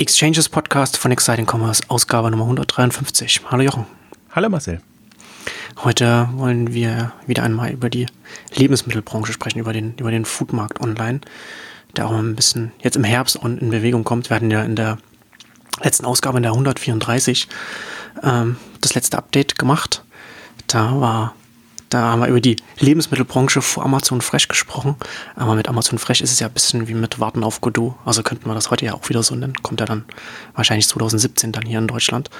Exchanges Podcast von Exciting Commerce, Ausgabe Nummer 153. Hallo Jochen. Hallo Marcel. Heute wollen wir wieder einmal über die Lebensmittelbranche sprechen, über den, über den Foodmarkt online, der auch ein bisschen jetzt im Herbst in Bewegung kommt. Wir hatten ja in der letzten Ausgabe, in der 134, ähm, das letzte Update gemacht. Da war da haben wir über die Lebensmittelbranche vor Amazon Fresh gesprochen. Aber mit Amazon Fresh ist es ja ein bisschen wie mit Warten auf Godot. Also könnten wir das heute ja auch wieder so nennen. Kommt ja dann wahrscheinlich 2017 dann hier in Deutschland.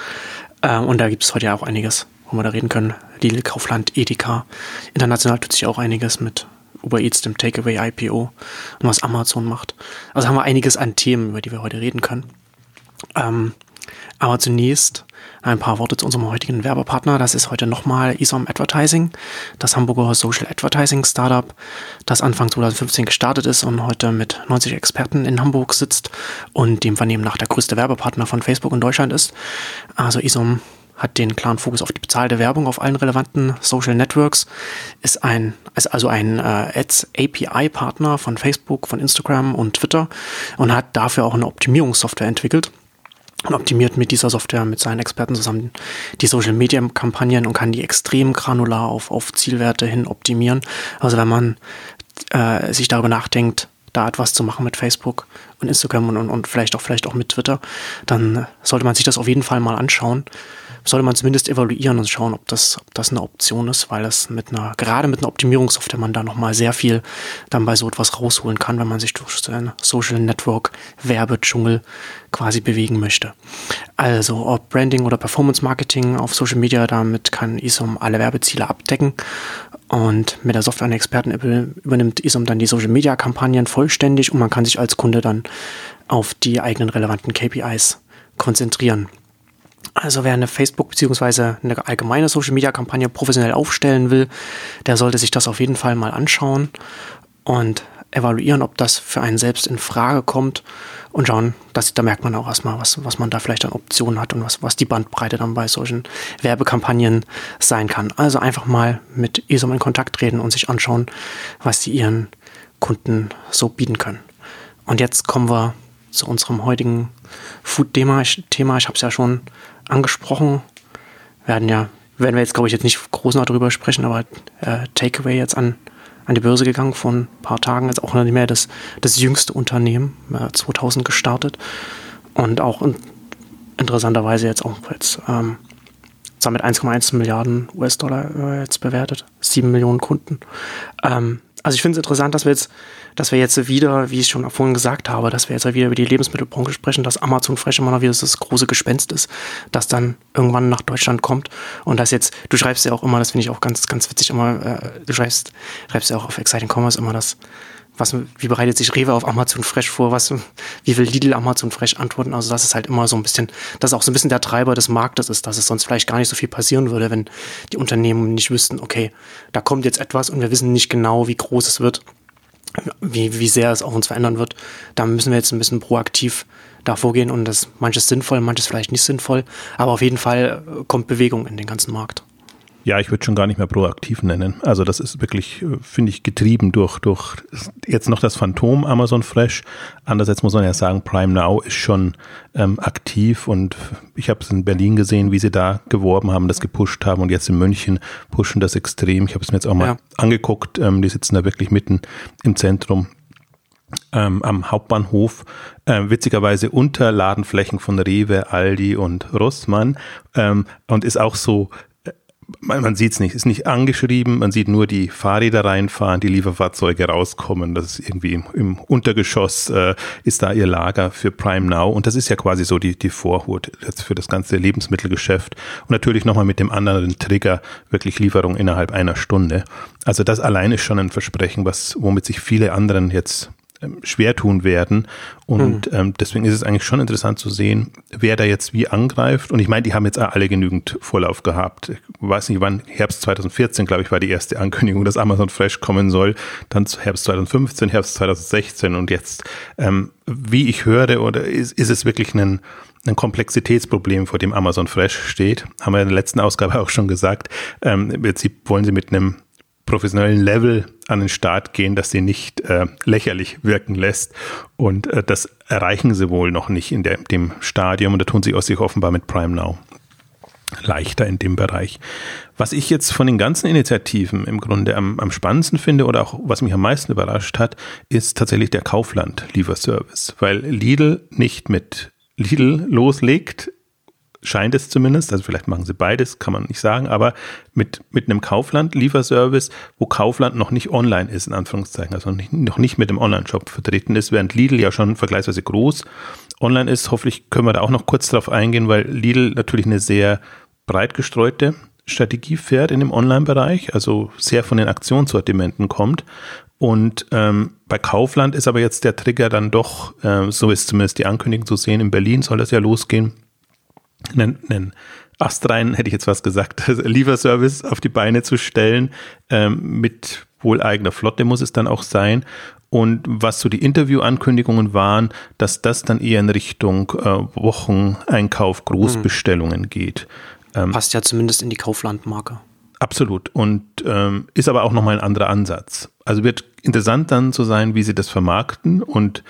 Ähm, und da gibt es heute ja auch einiges, wo wir da reden können. Lidl, Kaufland, Edeka. International tut sich auch einiges mit Uber Eats, dem Takeaway IPO und was Amazon macht. Also haben wir einiges an Themen, über die wir heute reden können. Ähm, aber zunächst ein paar Worte zu unserem heutigen Werbepartner. Das ist heute nochmal ISOM Advertising, das Hamburger Social Advertising Startup, das Anfang 2015 gestartet ist und heute mit 90 Experten in Hamburg sitzt und dem Vernehmen nach der größte Werbepartner von Facebook in Deutschland ist. Also ISOM hat den klaren Fokus auf die bezahlte Werbung auf allen relevanten Social Networks, ist ein, ist also ein äh, Ads API Partner von Facebook, von Instagram und Twitter und hat dafür auch eine Optimierungssoftware entwickelt und optimiert mit dieser Software mit seinen Experten zusammen die Social Media Kampagnen und kann die extrem granular auf, auf Zielwerte hin optimieren. Also wenn man äh, sich darüber nachdenkt, da etwas zu machen mit Facebook und Instagram und, und, und vielleicht auch vielleicht auch mit Twitter, dann sollte man sich das auf jeden Fall mal anschauen sollte man zumindest evaluieren und schauen, ob das, ob das eine Option ist, weil es mit einer, gerade mit einer Optimierungssoftware man da nochmal sehr viel dann bei so etwas rausholen kann, wenn man sich durch seinen Social Network Werbedschungel quasi bewegen möchte. Also ob Branding oder Performance Marketing auf Social Media, damit kann ISOM alle Werbeziele abdecken. Und mit der Software an Experten übernimmt ISOM dann die Social Media Kampagnen vollständig und man kann sich als Kunde dann auf die eigenen relevanten KPIs konzentrieren. Also wer eine Facebook- bzw. eine allgemeine Social-Media-Kampagne professionell aufstellen will, der sollte sich das auf jeden Fall mal anschauen und evaluieren, ob das für einen selbst in Frage kommt und schauen, dass, da merkt man auch erstmal, was, was man da vielleicht an Optionen hat und was, was die Bandbreite dann bei solchen Werbekampagnen sein kann. Also einfach mal mit ESOM in Kontakt treten und sich anschauen, was sie ihren Kunden so bieten können. Und jetzt kommen wir zu unserem heutigen Food-Thema. Ich, Thema, ich habe es ja schon angesprochen. Werden ja, werden wir jetzt, glaube ich, jetzt nicht groß noch darüber sprechen, aber äh, Takeaway jetzt an, an die Börse gegangen vor ein paar Tagen, ist auch nicht mehr das, das jüngste Unternehmen, äh, 2000 gestartet und auch in, interessanterweise jetzt auch jetzt ähm, mit 1,1 Milliarden US-Dollar äh, jetzt bewertet, 7 Millionen Kunden. Ähm, also ich finde es interessant, dass wir jetzt, dass wir jetzt wieder, wie ich schon vorhin gesagt habe, dass wir jetzt wieder über die Lebensmittelbranche sprechen, dass Amazon Fresh immer noch wieder das große Gespenst ist, das dann irgendwann nach Deutschland kommt. Und das jetzt, du schreibst ja auch immer, das finde ich auch ganz, ganz witzig immer, äh, du schreibst, schreibst ja auch auf Exciting Commerce immer das, was, wie bereitet sich Rewe auf Amazon Fresh vor, was, wie will Lidl Amazon Fresh antworten, also das ist halt immer so ein bisschen, das ist auch so ein bisschen der Treiber des Marktes ist, dass es sonst vielleicht gar nicht so viel passieren würde, wenn die Unternehmen nicht wüssten, okay, da kommt jetzt etwas und wir wissen nicht genau, wie groß es wird, wie, wie sehr es auch uns verändern wird. Da müssen wir jetzt ein bisschen proaktiv da vorgehen und das manches sinnvoll, manches vielleicht nicht sinnvoll, aber auf jeden Fall kommt Bewegung in den ganzen Markt. Ja, ich würde schon gar nicht mehr proaktiv nennen. Also das ist wirklich, äh, finde ich, getrieben durch, durch jetzt noch das Phantom Amazon Fresh. Andererseits muss man ja sagen, Prime Now ist schon ähm, aktiv und ich habe es in Berlin gesehen, wie sie da geworben haben, das gepusht haben und jetzt in München pushen das extrem. Ich habe es mir jetzt auch mal ja. angeguckt. Ähm, die sitzen da wirklich mitten im Zentrum ähm, am Hauptbahnhof, äh, witzigerweise unter Ladenflächen von Rewe, Aldi und Rossmann ähm, und ist auch so man, sieht es nicht, ist nicht angeschrieben, man sieht nur die Fahrräder reinfahren, die Lieferfahrzeuge rauskommen, das ist irgendwie im, im Untergeschoss, äh, ist da ihr Lager für Prime Now. Und das ist ja quasi so die, die Vorhut jetzt für das ganze Lebensmittelgeschäft. Und natürlich nochmal mit dem anderen Trigger, wirklich Lieferung innerhalb einer Stunde. Also das allein ist schon ein Versprechen, was, womit sich viele anderen jetzt ähm, schwer tun werden. Und mhm. ähm, deswegen ist es eigentlich schon interessant zu sehen, wer da jetzt wie angreift. Und ich meine, die haben jetzt alle genügend Vorlauf gehabt. Ich weiß nicht, wann, Herbst 2014, glaube ich, war die erste Ankündigung, dass Amazon Fresh kommen soll. Dann Herbst 2015, Herbst 2016 und jetzt, ähm, wie ich höre, oder ist, ist es wirklich ein, ein Komplexitätsproblem, vor dem Amazon Fresh steht. Haben wir in der letzten Ausgabe auch schon gesagt. Ähm, Im Prinzip wollen sie mit einem professionellen Level an den Start gehen, dass sie nicht äh, lächerlich wirken lässt. Und äh, das erreichen sie wohl noch nicht in der, dem Stadium. Und da tun sie auch sich offenbar mit Prime Now leichter in dem Bereich. Was ich jetzt von den ganzen Initiativen im Grunde am, am spannendsten finde oder auch was mich am meisten überrascht hat, ist tatsächlich der Kaufland-Lieferservice, weil Lidl nicht mit Lidl loslegt, scheint es zumindest, also vielleicht machen sie beides, kann man nicht sagen, aber mit, mit einem Kaufland-Lieferservice, wo Kaufland noch nicht online ist, in Anführungszeichen, also nicht, noch nicht mit dem Online-Shop vertreten ist, während Lidl ja schon vergleichsweise groß online ist. Hoffentlich können wir da auch noch kurz drauf eingehen, weil Lidl natürlich eine sehr breit gestreute Strategie fährt in dem Online-Bereich, also sehr von den Aktionssortimenten kommt. Und ähm, bei Kaufland ist aber jetzt der Trigger dann doch, äh, so ist zumindest die Ankündigung zu sehen, in Berlin soll das ja losgehen, einen, einen astrein, hätte ich jetzt was gesagt, Lieferservice auf die Beine zu stellen, ähm, mit wohl eigener Flotte muss es dann auch sein. Und was so die Interviewankündigungen waren, dass das dann eher in Richtung äh, Wocheneinkauf, Großbestellungen hm. geht. Ähm, Passt ja zumindest in die Kauflandmarke. Absolut. Und ähm, ist aber auch nochmal ein anderer Ansatz. Also wird interessant dann zu sein, wie sie das vermarkten und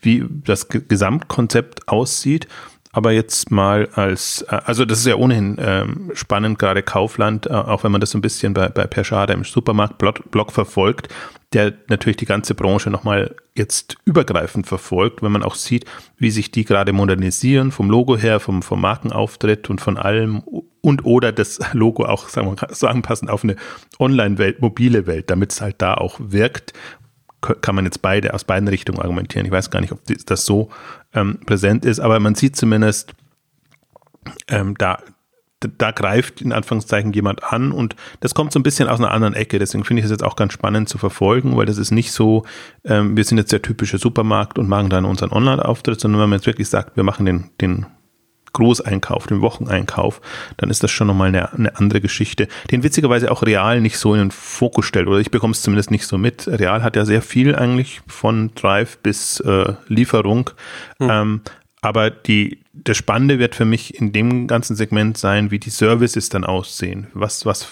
wie das Gesamtkonzept aussieht. Aber jetzt mal als, äh, also das ist ja ohnehin ähm, spannend, gerade Kaufland, äh, auch wenn man das so ein bisschen bei, bei Per Schade im Supermarktblog verfolgt, der natürlich die ganze Branche nochmal jetzt übergreifend verfolgt, wenn man auch sieht, wie sich die gerade modernisieren, vom Logo her, vom, vom Markenauftritt und von allem und oder das Logo auch, sagen wir so anpassen auf eine Online-Welt, mobile Welt, damit es halt da auch wirkt kann man jetzt beide aus beiden Richtungen argumentieren. Ich weiß gar nicht, ob das so ähm, präsent ist, aber man sieht zumindest, ähm, da, da greift in Anführungszeichen jemand an und das kommt so ein bisschen aus einer anderen Ecke. Deswegen finde ich es jetzt auch ganz spannend zu verfolgen, weil das ist nicht so, ähm, wir sind jetzt der typische Supermarkt und machen dann unseren Online-Auftritt, sondern wenn man jetzt wirklich sagt, wir machen den, den Großeinkauf, den Wocheneinkauf, dann ist das schon nochmal eine, eine andere Geschichte, den witzigerweise auch Real nicht so in den Fokus stellt, oder ich bekomme es zumindest nicht so mit. Real hat ja sehr viel eigentlich von Drive bis äh, Lieferung, hm. ähm, aber die, das Spannende wird für mich in dem ganzen Segment sein, wie die Services dann aussehen, was, was,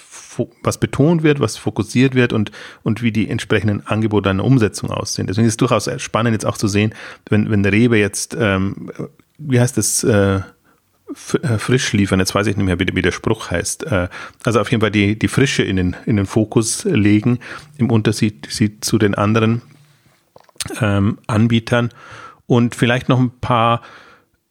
was betont wird, was fokussiert wird und, und wie die entsprechenden Angebote an Umsetzung aussehen. Deswegen ist es durchaus spannend jetzt auch zu sehen, wenn, wenn der Rewe jetzt, ähm, wie heißt das, äh, frisch liefern. Jetzt weiß ich nicht mehr, wie, wie der Spruch heißt. Äh, also auf jeden Fall die, die Frische in den, in den Fokus legen, im Unterschied zu den anderen ähm, Anbietern. Und vielleicht noch ein paar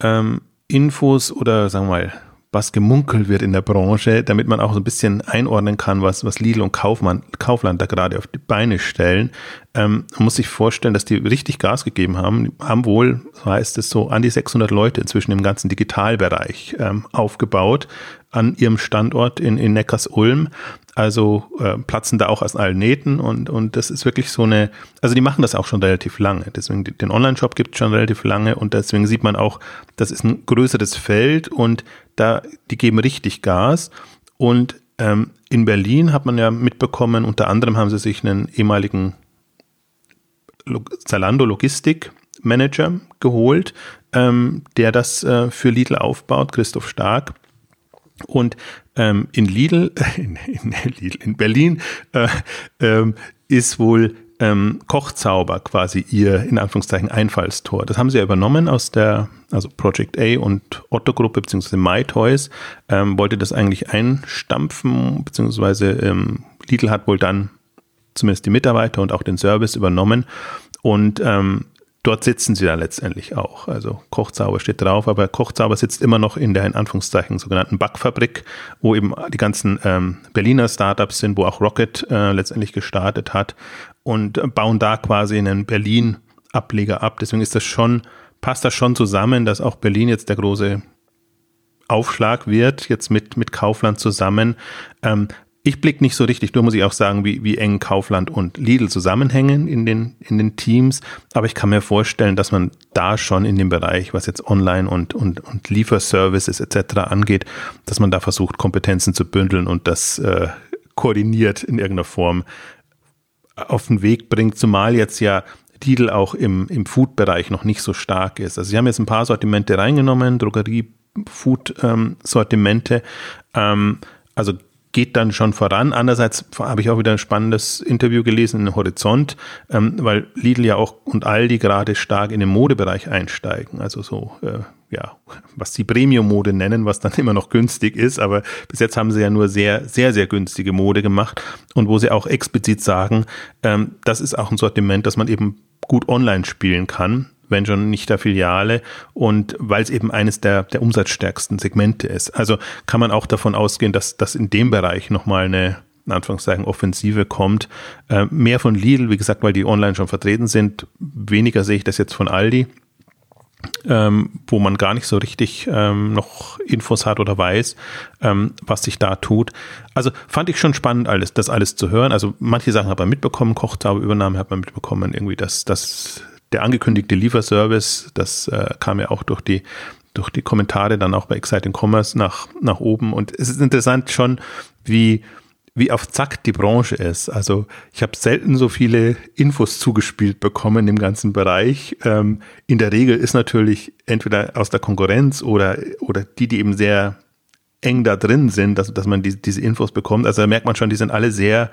ähm, Infos oder sagen wir mal was gemunkelt wird in der Branche, damit man auch so ein bisschen einordnen kann, was, was Lidl und Kaufmann, Kaufland da gerade auf die Beine stellen. Ähm, man muss sich vorstellen, dass die richtig Gas gegeben haben, die haben wohl, so heißt es so, an die 600 Leute inzwischen im ganzen Digitalbereich ähm, aufgebaut an ihrem Standort in, in Neckars-Ulm. Also äh, platzen da auch aus allen Nähten und, und das ist wirklich so eine, also die machen das auch schon relativ lange. Deswegen den Online-Shop gibt es schon relativ lange und deswegen sieht man auch, das ist ein größeres Feld und da, die geben richtig Gas. Und ähm, in Berlin hat man ja mitbekommen, unter anderem haben sie sich einen ehemaligen Zalando Logistik Manager geholt, ähm, der das äh, für Lidl aufbaut, Christoph Stark. Und ähm, in Lidl, in, in, Lidl, in Berlin äh, ähm, ist wohl ähm, Kochzauber quasi ihr in Anführungszeichen Einfallstor. Das haben sie ja übernommen aus der, also Project A und Otto Gruppe beziehungsweise MyToys ähm, wollte das eigentlich einstampfen, beziehungsweise ähm, Lidl hat wohl dann zumindest die Mitarbeiter und auch den Service übernommen und ähm, dort sitzen sie dann letztendlich auch. Also Kochzauber steht drauf, aber Kochzauber sitzt immer noch in der in Anführungszeichen sogenannten Backfabrik, wo eben die ganzen ähm, Berliner Startups sind, wo auch Rocket äh, letztendlich gestartet hat und bauen da quasi einen Berlin-Ableger ab. Deswegen ist das schon, passt das schon zusammen, dass auch Berlin jetzt der große Aufschlag wird, jetzt mit, mit Kaufland zusammen. Ähm, ich blicke nicht so richtig nur muss ich auch sagen, wie, wie eng Kaufland und Lidl zusammenhängen in den, in den Teams. Aber ich kann mir vorstellen, dass man da schon in dem Bereich, was jetzt Online und, und, und Lieferservices etc. angeht, dass man da versucht, Kompetenzen zu bündeln und das äh, koordiniert in irgendeiner Form auf den Weg bringt, zumal jetzt ja Lidl auch im, im Food-Bereich noch nicht so stark ist. Also sie haben jetzt ein paar Sortimente reingenommen, Drogerie, Food-Sortimente. Ähm, also geht dann schon voran. Andererseits habe ich auch wieder ein spannendes Interview gelesen in Horizont, ähm, weil Lidl ja auch und Aldi gerade stark in den Modebereich einsteigen. Also so, äh, ja, was sie Premium-Mode nennen, was dann immer noch günstig ist. Aber bis jetzt haben sie ja nur sehr, sehr, sehr günstige Mode gemacht und wo sie auch explizit sagen, ähm, das ist auch ein Sortiment, das man eben gut online spielen kann wenn schon nicht der Filiale und weil es eben eines der, der umsatzstärksten Segmente ist. Also kann man auch davon ausgehen, dass das in dem Bereich nochmal eine in Anführungszeichen Offensive kommt. Äh, mehr von Lidl, wie gesagt, weil die online schon vertreten sind. Weniger sehe ich das jetzt von Aldi, ähm, wo man gar nicht so richtig ähm, noch Infos hat oder weiß, ähm, was sich da tut. Also fand ich schon spannend, alles, das alles zu hören. Also manche Sachen hat man mitbekommen, Kochtaubeübernahme hat man mitbekommen, irgendwie, dass das der angekündigte Lieferservice, das äh, kam ja auch durch die durch die Kommentare dann auch bei Exciting Commerce nach, nach oben. Und es ist interessant schon, wie, wie auf Zack die Branche ist. Also ich habe selten so viele Infos zugespielt bekommen im ganzen Bereich. Ähm, in der Regel ist natürlich entweder aus der Konkurrenz oder, oder die, die eben sehr eng da drin sind, dass, dass man die, diese Infos bekommt. Also da merkt man schon, die sind alle sehr,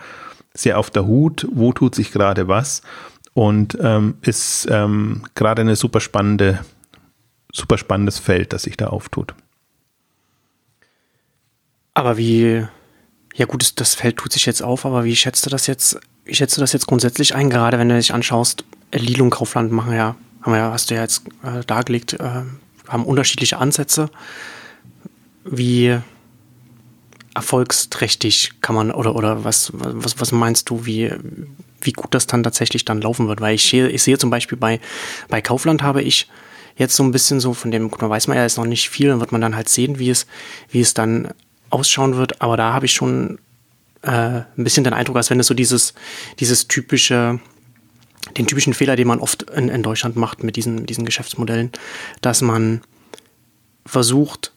sehr auf der Hut, wo tut sich gerade was und ähm, ist ähm, gerade eine super spannende, super spannendes Feld, das sich da auftut. Aber wie, ja gut, das Feld tut sich jetzt auf, aber wie schätzt du das jetzt, wie schätzt du das jetzt grundsätzlich ein, gerade wenn du dich anschaust, Lidl und Kaufland machen ja, haben ja, hast du ja jetzt äh, dargelegt, äh, haben unterschiedliche Ansätze. Wie erfolgsträchtig kann man, oder, oder was, was, was meinst du, wie, wie gut das dann tatsächlich dann laufen wird. Weil ich sehe, ich sehe zum Beispiel bei, bei Kaufland habe ich jetzt so ein bisschen so, von dem da weiß man ja jetzt noch nicht viel, dann wird man dann halt sehen, wie es, wie es dann ausschauen wird. Aber da habe ich schon äh, ein bisschen den Eindruck, als wenn es so dieses, dieses typische, den typischen Fehler, den man oft in, in Deutschland macht mit diesen, diesen Geschäftsmodellen, dass man versucht,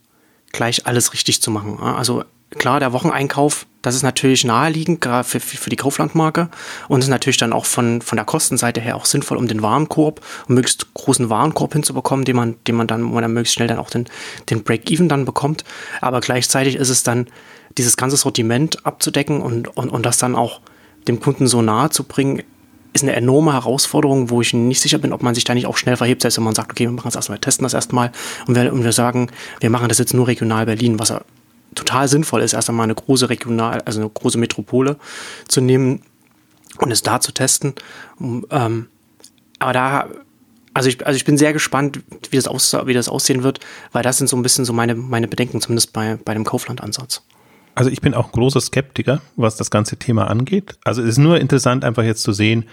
gleich alles richtig zu machen. Also klar, der Wocheneinkauf, das ist natürlich naheliegend, gerade für, für die Kauflandmarke und ist natürlich dann auch von, von der Kostenseite her auch sinnvoll, um den Warenkorb, um möglichst großen Warenkorb hinzubekommen, den man, den man dann, wo man dann möglichst schnell dann auch den, den Break-Even dann bekommt. Aber gleichzeitig ist es dann, dieses ganze Sortiment abzudecken und, und, und das dann auch dem Kunden so nahe zu bringen, ist eine enorme Herausforderung, wo ich nicht sicher bin, ob man sich da nicht auch schnell verhebt, selbst wenn man sagt, okay, wir machen es erstmal, wir testen das erstmal und wir, und wir sagen, wir machen das jetzt nur regional Berlin, was total sinnvoll ist, erst einmal eine große Regional, also eine große Metropole zu nehmen und es da zu testen. Ähm, aber da, also ich, also ich bin sehr gespannt, wie das, aus, wie das aussehen wird, weil das sind so ein bisschen so meine, meine Bedenken, zumindest bei, bei dem Kaufland-Ansatz. Also ich bin auch großer Skeptiker, was das ganze Thema angeht. Also es ist nur interessant, einfach jetzt zu sehen,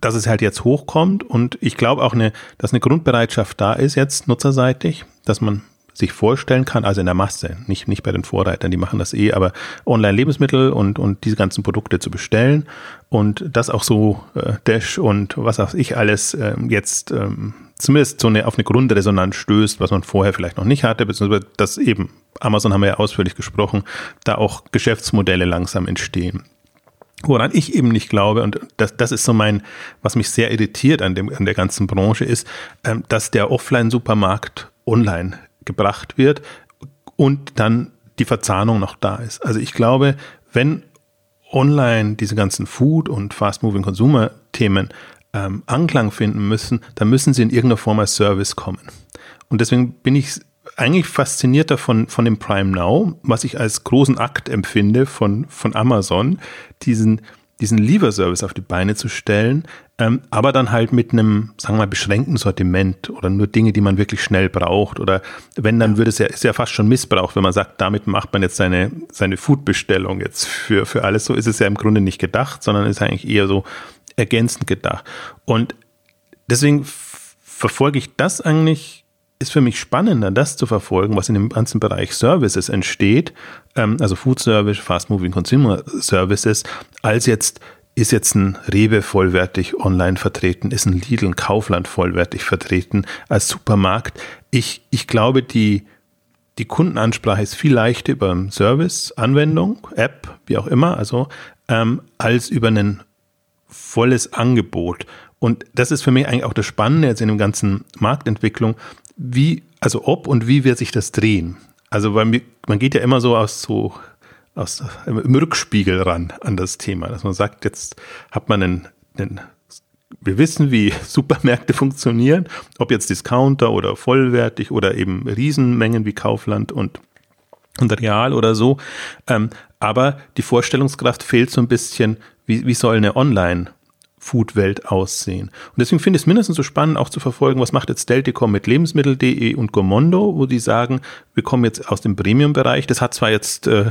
dass es halt jetzt hochkommt und ich glaube auch, eine, dass eine Grundbereitschaft da ist jetzt nutzerseitig, dass man sich vorstellen kann, also in der Masse, nicht, nicht bei den Vorreitern, die machen das eh, aber Online-Lebensmittel und, und diese ganzen Produkte zu bestellen und das auch so äh, Dash und was auch ich alles äh, jetzt ähm, zumindest so eine, auf eine Grundresonanz stößt, was man vorher vielleicht noch nicht hatte, beziehungsweise dass eben, Amazon haben wir ja ausführlich gesprochen, da auch Geschäftsmodelle langsam entstehen. Woran ich eben nicht glaube, und das, das ist so mein, was mich sehr irritiert an, dem, an der ganzen Branche ist, ähm, dass der Offline-Supermarkt online gebracht wird und dann die Verzahnung noch da ist. Also ich glaube, wenn online diese ganzen Food- und Fast-Moving-Consumer-Themen ähm, Anklang finden müssen, dann müssen sie in irgendeiner Form als Service kommen. Und deswegen bin ich eigentlich fasziniert davon von dem Prime Now, was ich als großen Akt empfinde von, von Amazon, diesen, diesen Lieferservice auf die Beine zu stellen, ähm, aber dann halt mit einem, sagen wir mal, beschränkten Sortiment oder nur Dinge, die man wirklich schnell braucht. Oder wenn, dann würde es ja, ist ja fast schon Missbrauch, wenn man sagt, damit macht man jetzt seine, seine Foodbestellung jetzt für, für alles. So ist es ja im Grunde nicht gedacht, sondern ist eigentlich eher so ergänzend gedacht. Und deswegen verfolge ich das eigentlich, ist für mich spannender, das zu verfolgen, was in dem ganzen Bereich Services entsteht, ähm, also Food Service, Fast Moving Consumer Services, als jetzt ist jetzt ein Rewe vollwertig online vertreten, ist ein Lidl, ein Kaufland vollwertig vertreten als Supermarkt. Ich, ich glaube, die, die Kundenansprache ist viel leichter über Service, Anwendung, App, wie auch immer, also ähm, als über ein volles Angebot. Und das ist für mich eigentlich auch das Spannende jetzt in der ganzen Marktentwicklung, wie, also ob und wie wird sich das drehen. Also weil man geht ja immer so aus so aus im Rückspiegel ran an das Thema, dass man sagt, jetzt hat man einen, einen wir wissen, wie Supermärkte funktionieren, ob jetzt Discounter oder vollwertig oder eben Riesenmengen wie Kaufland und, und Real oder so. Ähm, aber die Vorstellungskraft fehlt so ein bisschen, wie, wie soll eine Online- Food-Welt aussehen. Und deswegen finde ich es mindestens so spannend, auch zu verfolgen, was macht jetzt Delticom mit Lebensmittel.de und Gomondo, wo die sagen, wir kommen jetzt aus dem Premium-Bereich. Das hat zwar jetzt äh,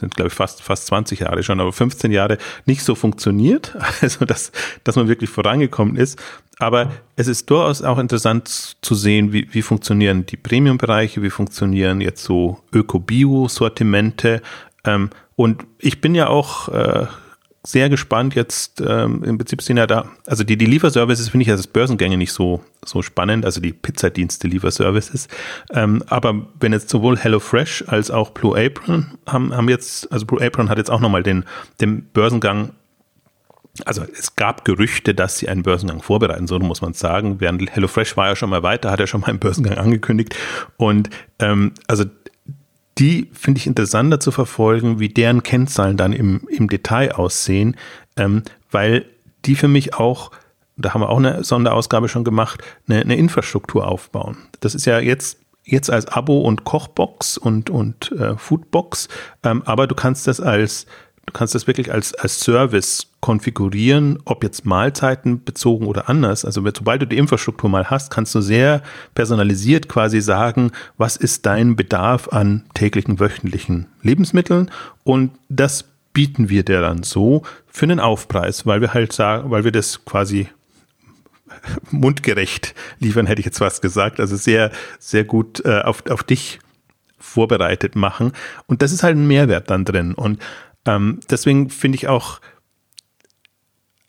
sind glaube ich fast, fast 20 Jahre schon, aber 15 Jahre nicht so funktioniert, also dass, dass man wirklich vorangekommen ist. Aber es ist durchaus auch interessant zu sehen, wie, wie funktionieren die Premium-Bereiche, wie funktionieren jetzt so Öko-Bio-Sortimente. Ähm, und ich bin ja auch äh, sehr gespannt jetzt, ähm, im Prinzip sind ja da, also die, die Lieferservices finde ich als Börsengänge nicht so, so spannend, also die Pizzadienste Lieferservices. Ähm, aber wenn jetzt sowohl HelloFresh als auch Blue Apron haben, haben jetzt, also Blue Apron hat jetzt auch nochmal den, den Börsengang also es gab Gerüchte, dass sie einen Börsengang vorbereiten, so muss man sagen. Während HelloFresh war ja schon mal weiter, hat er schon mal einen Börsengang angekündigt. Und ähm, also die finde ich interessanter zu verfolgen, wie deren Kennzahlen dann im, im Detail aussehen, ähm, weil die für mich auch, da haben wir auch eine Sonderausgabe schon gemacht, eine, eine Infrastruktur aufbauen. Das ist ja jetzt jetzt als Abo und Kochbox und, und äh, Foodbox, ähm, aber du kannst das als Du kannst das wirklich als, als Service konfigurieren, ob jetzt Mahlzeiten bezogen oder anders. Also sobald du die Infrastruktur mal hast, kannst du sehr personalisiert quasi sagen, was ist dein Bedarf an täglichen, wöchentlichen Lebensmitteln und das bieten wir dir dann so für einen Aufpreis, weil wir halt sagen, weil wir das quasi mundgerecht liefern, hätte ich jetzt was gesagt. Also sehr, sehr gut äh, auf, auf dich vorbereitet machen. Und das ist halt ein Mehrwert dann drin. Und ähm, deswegen finde ich auch,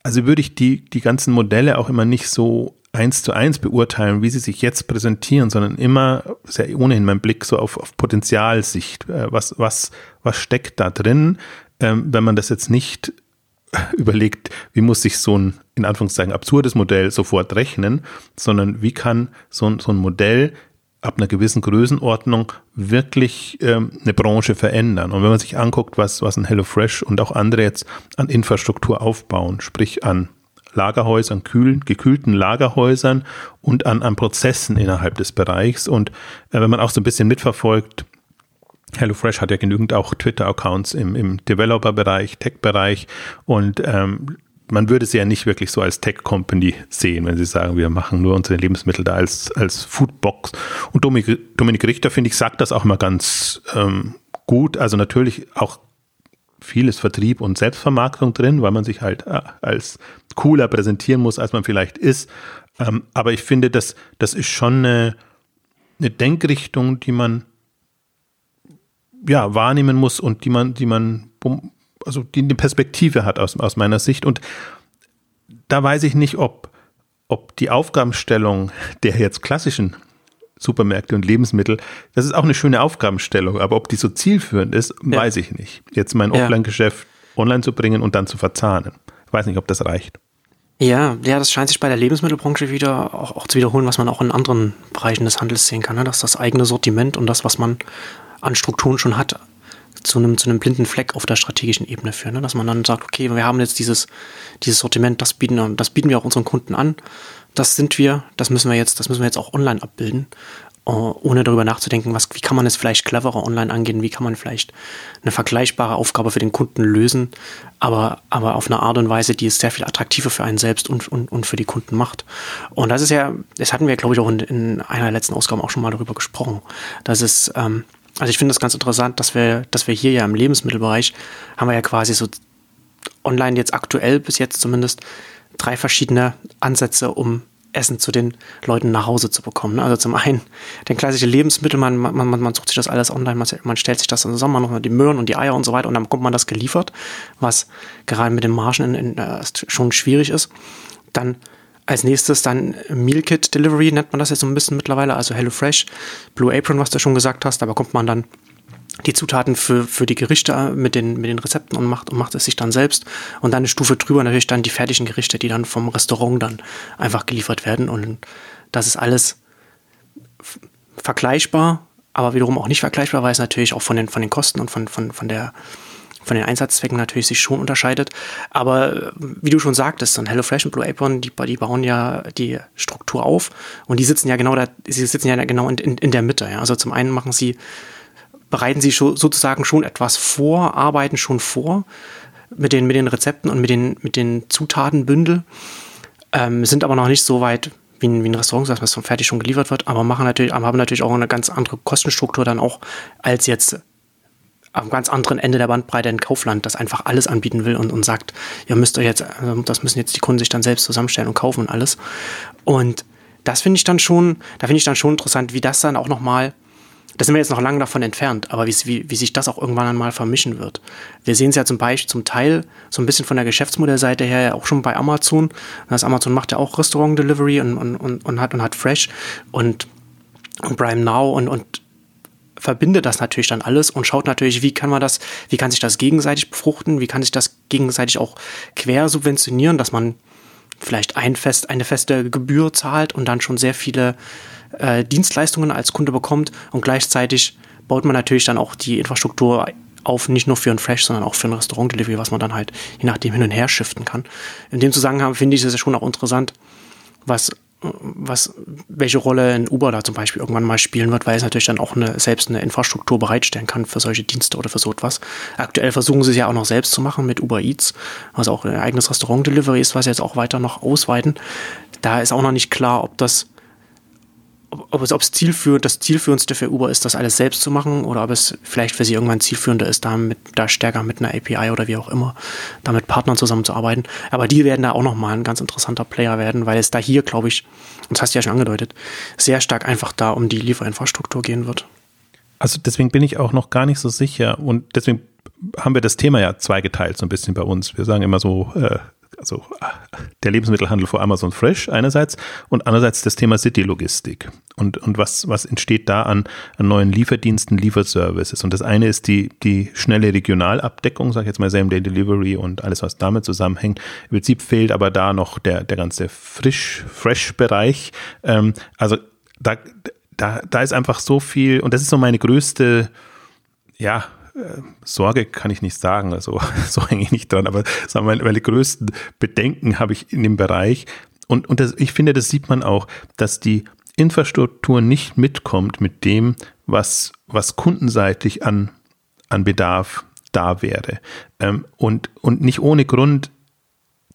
also würde ich die, die ganzen Modelle auch immer nicht so eins zu eins beurteilen, wie sie sich jetzt präsentieren, sondern immer sehr ohnehin mein Blick so auf, auf Potenzialsicht. Äh, was, was, was steckt da drin, ähm, wenn man das jetzt nicht überlegt, wie muss sich so ein in Anführungszeichen absurdes Modell sofort rechnen, sondern wie kann so so ein Modell ab einer gewissen Größenordnung wirklich ähm, eine Branche verändern. Und wenn man sich anguckt, was, was ein HelloFresh und auch andere jetzt an Infrastruktur aufbauen, sprich an Lagerhäusern, kühlen, gekühlten Lagerhäusern und an, an Prozessen innerhalb des Bereichs. Und äh, wenn man auch so ein bisschen mitverfolgt, HelloFresh hat ja genügend auch Twitter-Accounts im, im Developer-Bereich, Tech-Bereich und ähm, man würde sie ja nicht wirklich so als Tech-Company sehen, wenn sie sagen, wir machen nur unsere Lebensmittel da als, als Foodbox. Und Dominik, Dominik Richter, finde ich, sagt das auch mal ganz ähm, gut. Also natürlich auch vieles Vertrieb und Selbstvermarktung drin, weil man sich halt äh, als cooler präsentieren muss, als man vielleicht ist. Ähm, aber ich finde, das, das ist schon eine, eine Denkrichtung, die man ja, wahrnehmen muss und die man, die man also die eine Perspektive hat aus, aus meiner Sicht. Und da weiß ich nicht, ob, ob die Aufgabenstellung der jetzt klassischen Supermärkte und Lebensmittel, das ist auch eine schöne Aufgabenstellung, aber ob die so zielführend ist, ja. weiß ich nicht. Jetzt mein Offline-Geschäft online zu bringen und dann zu verzahnen. Ich weiß nicht, ob das reicht. Ja, ja, das scheint sich bei der Lebensmittelbranche wieder auch, auch zu wiederholen, was man auch in anderen Bereichen des Handels sehen kann, ne? dass das eigene Sortiment und das, was man an Strukturen schon hat, zu einem, zu einem blinden Fleck auf der strategischen Ebene führen. Ne? Dass man dann sagt, okay, wir haben jetzt dieses, dieses Sortiment, das bieten, das bieten wir auch unseren Kunden an. Das sind wir, das müssen wir jetzt, das müssen wir jetzt auch online abbilden, uh, ohne darüber nachzudenken, was, wie kann man es vielleicht cleverer online angehen, wie kann man vielleicht eine vergleichbare Aufgabe für den Kunden lösen, aber, aber auf eine Art und Weise, die es sehr viel attraktiver für einen selbst und, und, und für die Kunden macht. Und das ist ja, das hatten wir, glaube ich, auch in, in einer der letzten Ausgaben auch schon mal darüber gesprochen, dass es, ähm, also ich finde das ganz interessant, dass wir, dass wir hier ja im Lebensmittelbereich haben wir ja quasi so online jetzt aktuell bis jetzt zumindest drei verschiedene Ansätze, um Essen zu den Leuten nach Hause zu bekommen. Also zum einen den klassische Lebensmittel, man, man, man, sucht sich das alles online, man, man stellt sich das zusammen, man noch die Möhren und die Eier und so weiter und dann bekommt man das geliefert, was gerade mit den Margen in, in, uh, schon schwierig ist. Dann als nächstes dann Meal Kit Delivery nennt man das jetzt so ein bisschen mittlerweile, also HelloFresh, Blue Apron, was du schon gesagt hast, da bekommt man dann die Zutaten für, für die Gerichte mit den, mit den Rezepten und macht, und macht es sich dann selbst. Und dann eine Stufe drüber natürlich dann die fertigen Gerichte, die dann vom Restaurant dann einfach geliefert werden. Und das ist alles vergleichbar, aber wiederum auch nicht vergleichbar, weil es natürlich auch von den, von den Kosten und von, von, von der von den Einsatzzwecken natürlich sich schon unterscheidet. Aber äh, wie du schon sagtest, dann HelloFresh und Blue Apron, die, die bauen ja die Struktur auf und die sitzen ja genau da, sie sitzen ja genau in, in, in der Mitte. Ja. Also zum einen machen sie, bereiten sie schon, sozusagen schon etwas vor, arbeiten schon vor mit den, mit den Rezepten und mit den, mit den Zutatenbündel, ähm, sind aber noch nicht so weit, wie ein, wie ein Restaurant, dass das fertig schon geliefert wird, aber machen natürlich, haben natürlich auch eine ganz andere Kostenstruktur dann auch als jetzt am ganz anderen Ende der Bandbreite in Kaufland, das einfach alles anbieten will und, und sagt, ihr müsst euch jetzt, also das müssen jetzt die Kunden sich dann selbst zusammenstellen und kaufen und alles. Und das finde ich dann schon, da finde ich dann schon interessant, wie das dann auch nochmal, da sind wir jetzt noch lange davon entfernt, aber wie, wie, wie sich das auch irgendwann einmal vermischen wird. Wir sehen es ja zum Beispiel zum Teil so ein bisschen von der Geschäftsmodellseite her ja auch schon bei Amazon. Das Amazon macht ja auch Restaurant Delivery und, und, und, und hat und hat Fresh und, und Prime Now und, und verbindet das natürlich dann alles und schaut natürlich, wie kann man das, wie kann sich das gegenseitig befruchten, wie kann sich das gegenseitig auch quer subventionieren, dass man vielleicht ein fest, eine feste Gebühr zahlt und dann schon sehr viele äh, Dienstleistungen als Kunde bekommt und gleichzeitig baut man natürlich dann auch die Infrastruktur auf, nicht nur für ein Fresh, sondern auch für ein Restaurant-Delivery, was man dann halt je nachdem hin und her shiften kann. In dem Zusammenhang finde ich es schon auch interessant, was was, welche Rolle ein Uber da zum Beispiel irgendwann mal spielen wird, weil es natürlich dann auch eine, selbst eine Infrastruktur bereitstellen kann für solche Dienste oder für so etwas. Aktuell versuchen sie es ja auch noch selbst zu machen mit Uber Eats, was auch ein eigenes Restaurant-Delivery ist, was sie jetzt auch weiter noch ausweiten. Da ist auch noch nicht klar, ob das ob es, ob es zielführend, das zielführendste für Uber ist, das alles selbst zu machen oder ob es vielleicht für sie irgendwann zielführender ist, da, mit, da stärker mit einer API oder wie auch immer, da mit Partnern zusammenzuarbeiten. Aber die werden da auch nochmal ein ganz interessanter Player werden, weil es da hier, glaube ich, und das hast du ja schon angedeutet, sehr stark einfach da um die Lieferinfrastruktur gehen wird. Also deswegen bin ich auch noch gar nicht so sicher und deswegen haben wir das Thema ja zweigeteilt so ein bisschen bei uns. Wir sagen immer so, äh, also der Lebensmittelhandel vor Amazon Fresh einerseits und andererseits das Thema City-Logistik und, und was, was entsteht da an, an neuen Lieferdiensten, Lieferservices. Und das eine ist die, die schnelle Regionalabdeckung, sag ich jetzt mal Same-Day Delivery und alles, was damit zusammenhängt. Im Prinzip fehlt aber da noch der, der ganze Frisch, Fresh-Bereich. Ähm, also da, da, da ist einfach so viel, und das ist so meine größte, ja, Sorge kann ich nicht sagen, also so hänge ich nicht dran, aber sagen wir, meine größten Bedenken habe ich in dem Bereich. Und, und das, ich finde, das sieht man auch, dass die Infrastruktur nicht mitkommt mit dem, was, was kundenseitig an, an Bedarf da wäre. Ähm, und, und nicht ohne Grund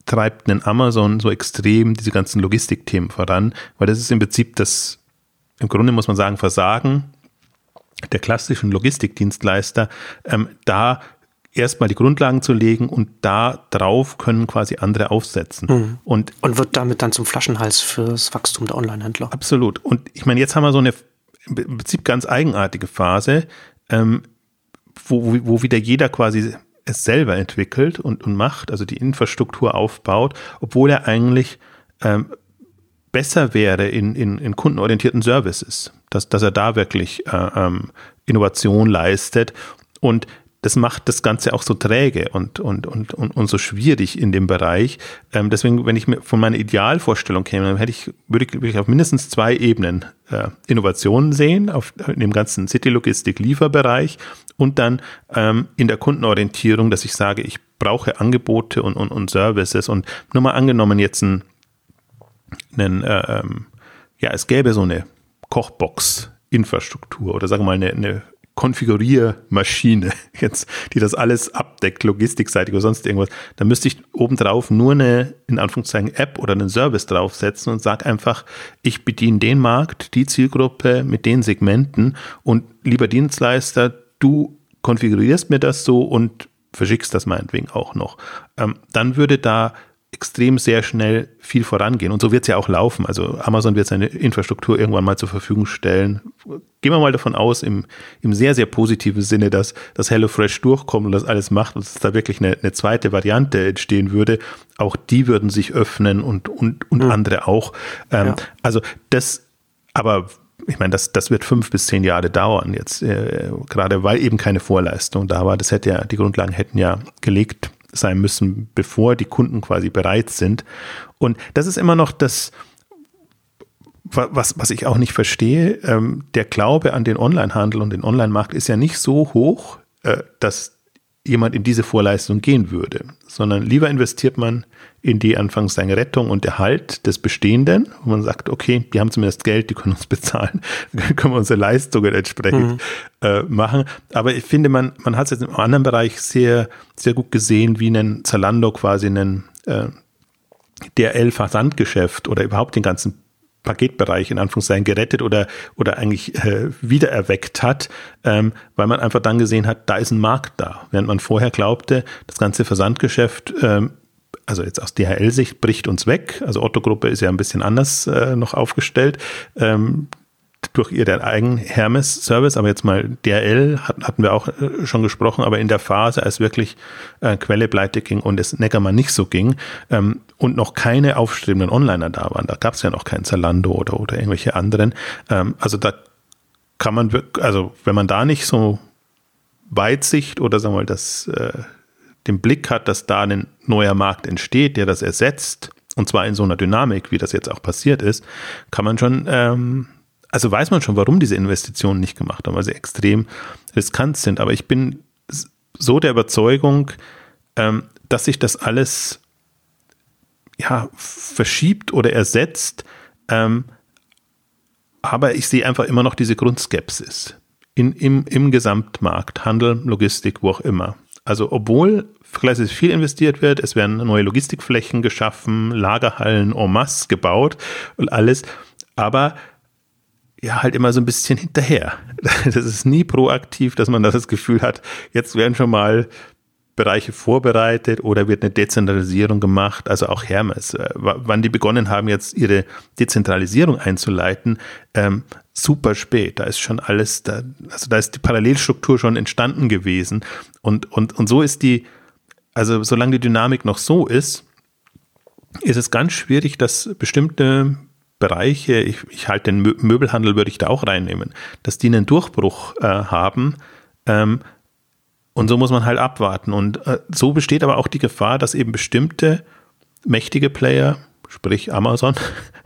treibt ein Amazon so extrem diese ganzen Logistikthemen voran, weil das ist im Prinzip das, im Grunde muss man sagen, Versagen der klassischen Logistikdienstleister, ähm, da erstmal die Grundlagen zu legen und da drauf können quasi andere aufsetzen. Mhm. Und, und wird damit dann zum Flaschenhals fürs Wachstum der Online-Händler. Absolut. Und ich meine, jetzt haben wir so eine im Prinzip ganz eigenartige Phase, ähm, wo, wo wieder jeder quasi es selber entwickelt und, und macht, also die Infrastruktur aufbaut, obwohl er eigentlich ähm, besser wäre in, in, in kundenorientierten Services, dass, dass er da wirklich äh, ähm, Innovation leistet. Und das macht das Ganze auch so träge und, und, und, und, und so schwierig in dem Bereich. Ähm, deswegen, wenn ich mir von meiner Idealvorstellung käme, dann hätte ich, würde ich, auf mindestens zwei Ebenen äh, Innovationen sehen, auf in dem ganzen City-Logistik-Lieferbereich und dann ähm, in der Kundenorientierung, dass ich sage, ich brauche Angebote und, und, und Services. Und nur mal angenommen jetzt ein einen, äh, ähm, ja, es gäbe so eine Kochbox-Infrastruktur oder sagen wir mal eine, eine Konfiguriermaschine, jetzt, die das alles abdeckt, logistikseitig oder sonst irgendwas, dann müsste ich obendrauf nur eine, in Anführungszeichen, App oder einen Service draufsetzen und sage einfach, ich bediene den Markt, die Zielgruppe mit den Segmenten und lieber Dienstleister, du konfigurierst mir das so und verschickst das meinetwegen auch noch. Ähm, dann würde da extrem sehr schnell viel vorangehen. Und so wird es ja auch laufen. Also Amazon wird seine Infrastruktur irgendwann mal zur Verfügung stellen. Gehen wir mal davon aus, im, im sehr, sehr positiven Sinne, dass, dass HelloFresh durchkommt und das alles macht und dass da wirklich eine, eine zweite Variante entstehen würde. Auch die würden sich öffnen und, und, und mhm. andere auch. Ähm, ja. Also das, aber ich meine, das, das wird fünf bis zehn Jahre dauern jetzt, äh, gerade weil eben keine Vorleistung da war. Das hätte ja, die Grundlagen hätten ja gelegt sein müssen, bevor die Kunden quasi bereit sind. Und das ist immer noch das, was, was ich auch nicht verstehe, ähm, der Glaube an den Onlinehandel und den Online-Markt ist ja nicht so hoch, äh, dass jemand in diese Vorleistung gehen würde, sondern lieber investiert man in die Anführungszeichen Rettung und Erhalt des Bestehenden, wo man sagt, okay, die haben zumindest Geld, die können uns bezahlen, dann können wir unsere Leistungen entsprechend mhm. äh, machen. Aber ich finde, man, man hat es jetzt im anderen Bereich sehr, sehr gut gesehen, wie ein Zalando quasi einen äh, DRL-Versandgeschäft oder überhaupt den ganzen Paketbereich in Anführungszeichen gerettet oder, oder eigentlich äh, wiedererweckt hat, ähm, weil man einfach dann gesehen hat, da ist ein Markt da. Während man vorher glaubte, das ganze Versandgeschäft, ähm, also jetzt aus DHL-Sicht, bricht uns weg. Also Otto-Gruppe ist ja ein bisschen anders äh, noch aufgestellt. Ähm, durch ihren eigenen Hermes-Service, aber jetzt mal DRL hatten wir auch äh, schon gesprochen, aber in der Phase, als wirklich äh, Quelle pleite ging und es Neckermann nicht so ging ähm, und noch keine aufstrebenden Onliner da waren, da gab es ja noch kein Zalando oder, oder irgendwelche anderen. Ähm, also da kann man, also wenn man da nicht so Weitsicht oder sagen wir mal, das, äh, den Blick hat, dass da ein neuer Markt entsteht, der das ersetzt, und zwar in so einer Dynamik, wie das jetzt auch passiert ist, kann man schon ähm, also weiß man schon, warum diese Investitionen nicht gemacht haben, weil sie extrem riskant sind. Aber ich bin so der Überzeugung, ähm, dass sich das alles ja, verschiebt oder ersetzt. Ähm, aber ich sehe einfach immer noch diese Grundskepsis in, im, im Gesamtmarkt, Handel, Logistik, wo auch immer. Also obwohl vielleicht viel investiert wird, es werden neue Logistikflächen geschaffen, Lagerhallen en masse gebaut und alles, aber ja halt immer so ein bisschen hinterher. Das ist nie proaktiv, dass man das Gefühl hat, jetzt werden schon mal Bereiche vorbereitet oder wird eine Dezentralisierung gemacht, also auch Hermes. Äh, wann die begonnen haben, jetzt ihre Dezentralisierung einzuleiten, ähm, super spät. Da ist schon alles, da, also da ist die Parallelstruktur schon entstanden gewesen. Und, und, und so ist die, also solange die Dynamik noch so ist, ist es ganz schwierig, dass bestimmte Bereiche, ich, ich halte den Möbelhandel, würde ich da auch reinnehmen, dass die einen Durchbruch äh, haben. Ähm, und so muss man halt abwarten. Und äh, so besteht aber auch die Gefahr, dass eben bestimmte mächtige Player, sprich Amazon,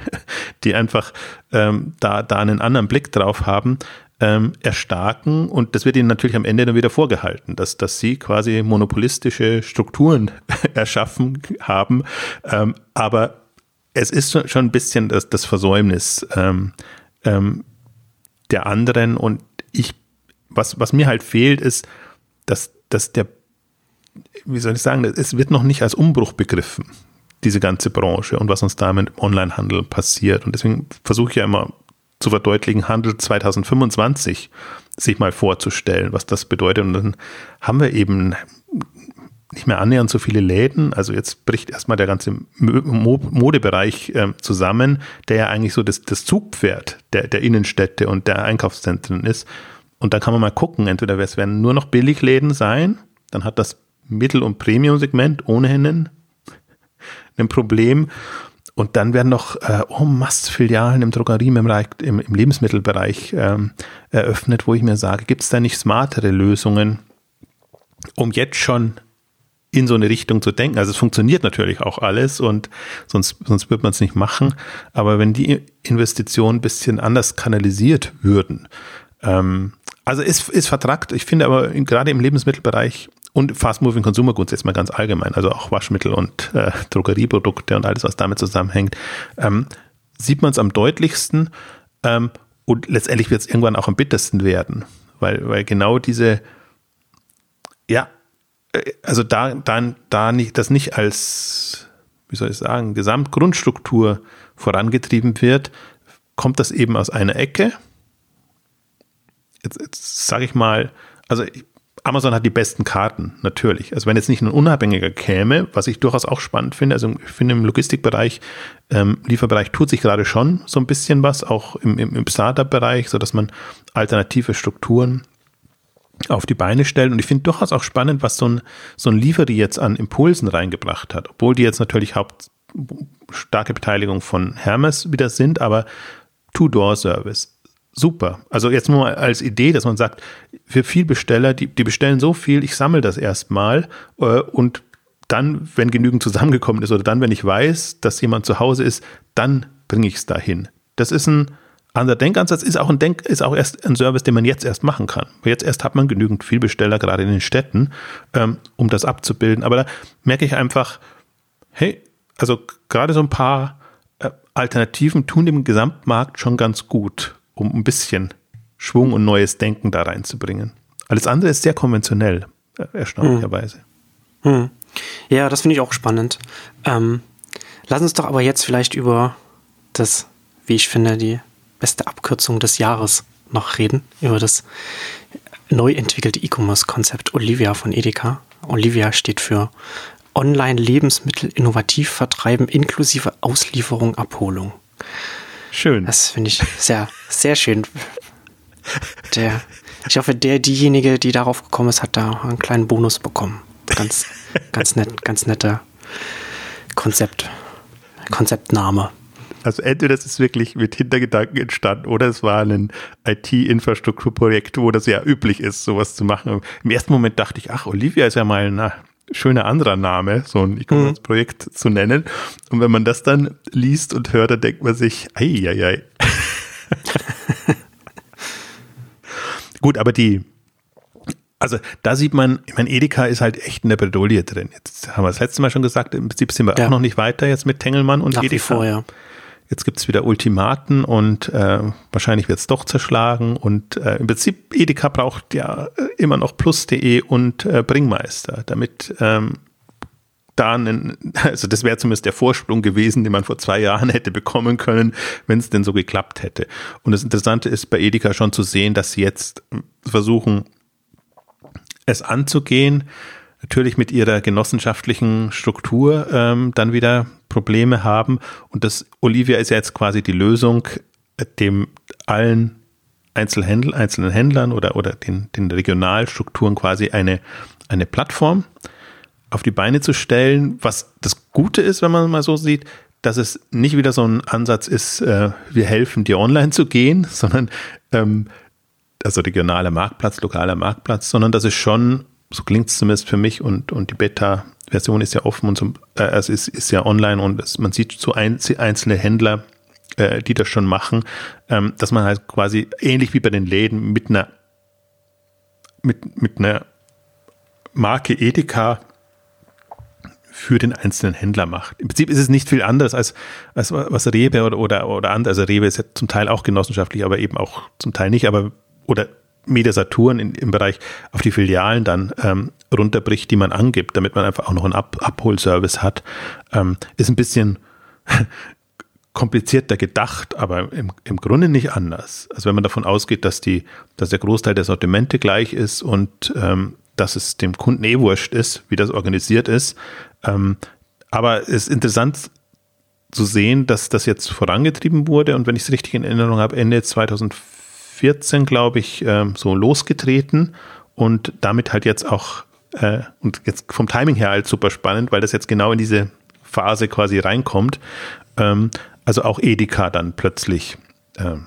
die einfach ähm, da, da einen anderen Blick drauf haben, ähm, erstarken. Und das wird ihnen natürlich am Ende dann wieder vorgehalten, dass, dass sie quasi monopolistische Strukturen erschaffen haben. Ähm, aber es ist schon ein bisschen das, das Versäumnis ähm, ähm, der anderen und ich, was, was mir halt fehlt, ist, dass, dass der, wie soll ich sagen, es wird noch nicht als Umbruch begriffen, diese ganze Branche und was uns da mit Onlinehandel passiert. Und deswegen versuche ich ja immer zu verdeutlichen, Handel 2025 sich mal vorzustellen, was das bedeutet. Und dann haben wir eben nicht mehr annähernd so viele Läden. Also jetzt bricht erstmal der ganze Modebereich äh, zusammen, der ja eigentlich so das, das Zugpferd der, der Innenstädte und der Einkaufszentren ist. Und da kann man mal gucken, entweder es werden nur noch Billigläden sein, dann hat das Mittel- und Premium-Segment ohnehin ein, Problem. Und dann werden noch äh, oh, Mastfilialen im Drogeriebereich, im, im Lebensmittelbereich ähm, eröffnet, wo ich mir sage, gibt es da nicht smartere Lösungen, um jetzt schon in so eine Richtung zu denken. Also es funktioniert natürlich auch alles und sonst, sonst wird man es nicht machen. Aber wenn die Investitionen ein bisschen anders kanalisiert würden, ähm, also ist, ist vertragt. Ich finde aber gerade im Lebensmittelbereich und Fast Moving Consumer Goods jetzt mal ganz allgemein, also auch Waschmittel und äh, Drogerieprodukte und alles, was damit zusammenhängt, ähm, sieht man es am deutlichsten ähm, und letztendlich wird es irgendwann auch am bittersten werden, weil, weil genau diese, ja, also da, da, da nicht, das nicht als, wie soll ich sagen, Gesamtgrundstruktur vorangetrieben wird, kommt das eben aus einer Ecke. Jetzt, jetzt sage ich mal, also Amazon hat die besten Karten, natürlich. Also wenn jetzt nicht ein Unabhängiger käme, was ich durchaus auch spannend finde, also ich finde im Logistikbereich, ähm, Lieferbereich tut sich gerade schon so ein bisschen was, auch im, im, im Startup-Bereich, sodass man alternative Strukturen auf die Beine stellen. Und ich finde durchaus auch spannend, was so ein, so ein Lieferi jetzt an Impulsen reingebracht hat. Obwohl die jetzt natürlich haupt starke Beteiligung von Hermes wieder sind, aber Two-Door-Service. Super. Also jetzt nur als Idee, dass man sagt, für viel Besteller, die, die bestellen so viel, ich sammle das erstmal äh, und dann, wenn genügend zusammengekommen ist oder dann, wenn ich weiß, dass jemand zu Hause ist, dann bringe ich es dahin. Das ist ein anderer Denkansatz, ist auch ein Denk, ist auch erst ein Service, den man jetzt erst machen kann. Jetzt erst hat man genügend Vielbesteller, gerade in den Städten, ähm, um das abzubilden. Aber da merke ich einfach, hey, also gerade so ein paar äh, Alternativen tun dem Gesamtmarkt schon ganz gut, um ein bisschen Schwung und neues Denken da reinzubringen. Alles andere ist sehr konventionell, äh, erstaunlicherweise. Hm. Hm. Ja, das finde ich auch spannend. Ähm, lass uns doch aber jetzt vielleicht über das, wie ich finde, die beste Abkürzung des Jahres noch reden, über das neu entwickelte E-Commerce-Konzept Olivia von Edeka. Olivia steht für Online-Lebensmittel innovativ vertreiben inklusive Auslieferung, Abholung. Schön. Das finde ich sehr, sehr schön. Der, ich hoffe, der, diejenige, die darauf gekommen ist, hat da einen kleinen Bonus bekommen. Ganz, ganz nett, ganz netter Konzept, Konzeptname. Also entweder das ist wirklich mit Hintergedanken entstanden oder es war ein IT-Infrastrukturprojekt, wo das ja üblich ist, sowas zu machen. Im ersten Moment dachte ich, ach, Olivia ist ja mal ein schöner anderer Name, so ein E-Commerce-Projekt mhm. zu nennen. Und wenn man das dann liest und hört, dann denkt man sich, ei, ei, ei. Gut, aber die, also da sieht man, ich meine, Edeka ist halt echt in der Bredouille drin. Jetzt haben wir das letzte Mal schon gesagt, im Prinzip sind wir ja. auch noch nicht weiter jetzt mit Tengelmann und Nach Edeka. Wie vor, ja. Jetzt gibt es wieder Ultimaten und äh, wahrscheinlich wird es doch zerschlagen. Und äh, im Prinzip, Edeka braucht ja äh, immer noch plus.de und äh, Bringmeister, damit ähm, da einen, also das wäre zumindest der Vorsprung gewesen, den man vor zwei Jahren hätte bekommen können, wenn es denn so geklappt hätte. Und das Interessante ist bei Edeka schon zu sehen, dass sie jetzt versuchen, es anzugehen natürlich mit ihrer genossenschaftlichen Struktur ähm, dann wieder Probleme haben. Und das Olivia ist ja jetzt quasi die Lösung, dem allen Einzelhändl einzelnen Händlern oder, oder den, den Regionalstrukturen quasi eine, eine Plattform auf die Beine zu stellen, was das Gute ist, wenn man mal so sieht, dass es nicht wieder so ein Ansatz ist, äh, wir helfen dir online zu gehen, sondern ähm, also regionaler Marktplatz, lokaler Marktplatz, sondern dass es schon so klingt es zumindest für mich und, und die Beta-Version ist ja offen und zum, äh, es ist, ist ja online und es, man sieht so ein, einzelne Händler, äh, die das schon machen, ähm, dass man halt quasi ähnlich wie bei den Läden mit einer mit, mit einer Marke Edeka für den einzelnen Händler macht. Im Prinzip ist es nicht viel anders als, als was Rewe oder, oder, oder andere. Also Rewe ist ja zum Teil auch genossenschaftlich, aber eben auch zum Teil nicht, aber oder Media Saturn im Bereich auf die Filialen dann ähm, runterbricht, die man angibt, damit man einfach auch noch einen Ab Abholservice hat, ähm, ist ein bisschen komplizierter gedacht, aber im, im Grunde nicht anders. Also wenn man davon ausgeht, dass die, dass der Großteil der Sortimente gleich ist und ähm, dass es dem Kunden eh wurscht ist, wie das organisiert ist. Ähm, aber es ist interessant zu sehen, dass das jetzt vorangetrieben wurde und wenn ich es richtig in Erinnerung habe, Ende 2004 2014, glaube ich, ähm, so losgetreten und damit halt jetzt auch, äh, und jetzt vom Timing her halt super spannend, weil das jetzt genau in diese Phase quasi reinkommt. Ähm, also auch Edeka dann plötzlich ähm,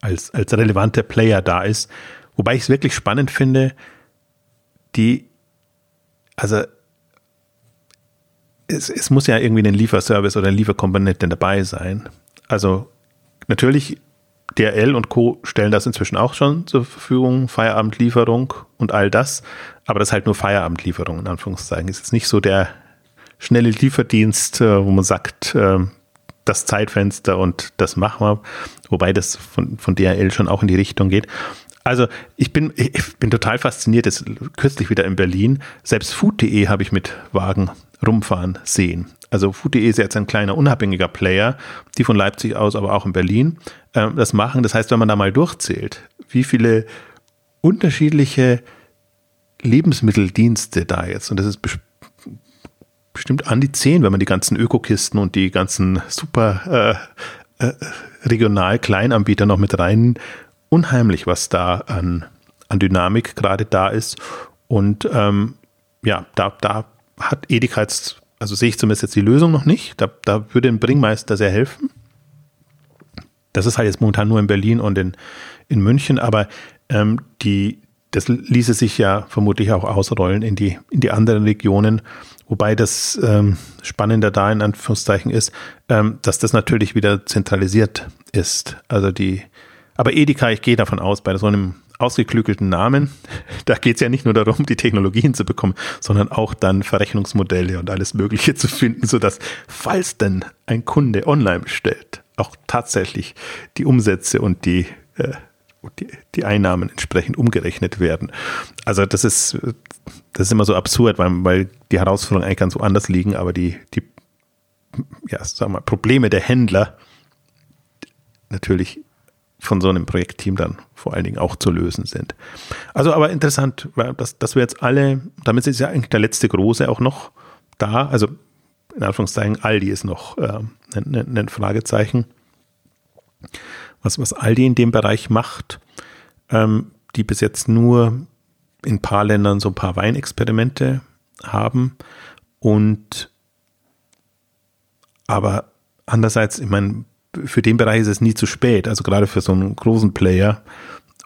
als, als relevanter Player da ist. Wobei ich es wirklich spannend finde, die, also es, es muss ja irgendwie ein Lieferservice oder eine Lieferkomponente dabei sein. Also natürlich DRL und Co. stellen das inzwischen auch schon zur Verfügung, Feierabendlieferung und all das. Aber das ist halt nur Feierabendlieferung, in Anführungszeichen. Ist jetzt nicht so der schnelle Lieferdienst, äh, wo man sagt, äh, das Zeitfenster und das machen wir. Wobei das von, von DRL schon auch in die Richtung geht. Also ich bin, ich bin total fasziniert, jetzt kürzlich wieder in Berlin. Selbst Food.de habe ich mit Wagen rumfahren sehen. Also Food.de ist jetzt ein kleiner unabhängiger Player, die von Leipzig aus, aber auch in Berlin äh, das machen. Das heißt, wenn man da mal durchzählt, wie viele unterschiedliche Lebensmitteldienste da jetzt, und das ist bestimmt an die zehn, wenn man die ganzen Ökokisten und die ganzen super äh, äh, regional Kleinanbieter noch mit rein, unheimlich, was da an, an Dynamik gerade da ist. Und ähm, ja, da, da hat Edeka jetzt, also sehe ich zumindest jetzt die Lösung noch nicht. Da, da würde ein Bringmeister sehr helfen. Das ist halt jetzt momentan nur in Berlin und in, in München, aber ähm, die, das ließe sich ja vermutlich auch ausrollen in die, in die anderen Regionen. Wobei das ähm, Spannende da in Anführungszeichen ist, ähm, dass das natürlich wieder zentralisiert ist. Also die, aber Edeka, ich gehe davon aus, bei so einem ausgeklügelten Namen, da geht es ja nicht nur darum, die Technologien zu bekommen, sondern auch dann Verrechnungsmodelle und alles Mögliche zu finden, sodass, falls denn ein Kunde online bestellt, auch tatsächlich die Umsätze und die äh, die, die Einnahmen entsprechend umgerechnet werden. Also das ist, das ist immer so absurd, weil, weil die Herausforderungen eigentlich ganz woanders liegen, aber die, die ja, sagen wir, Probleme der Händler natürlich von so einem Projektteam dann vor allen Dingen auch zu lösen sind. Also aber interessant, dass, dass wir jetzt alle, damit ist ja eigentlich der letzte große auch noch da, also in Anführungszeichen Aldi ist noch äh, ein, ein Fragezeichen was, was Aldi in dem Bereich macht, ähm, die bis jetzt nur in ein paar Ländern so ein paar Weinexperimente haben und aber andererseits, ich meine, für den Bereich ist es nie zu spät, also gerade für so einen großen Player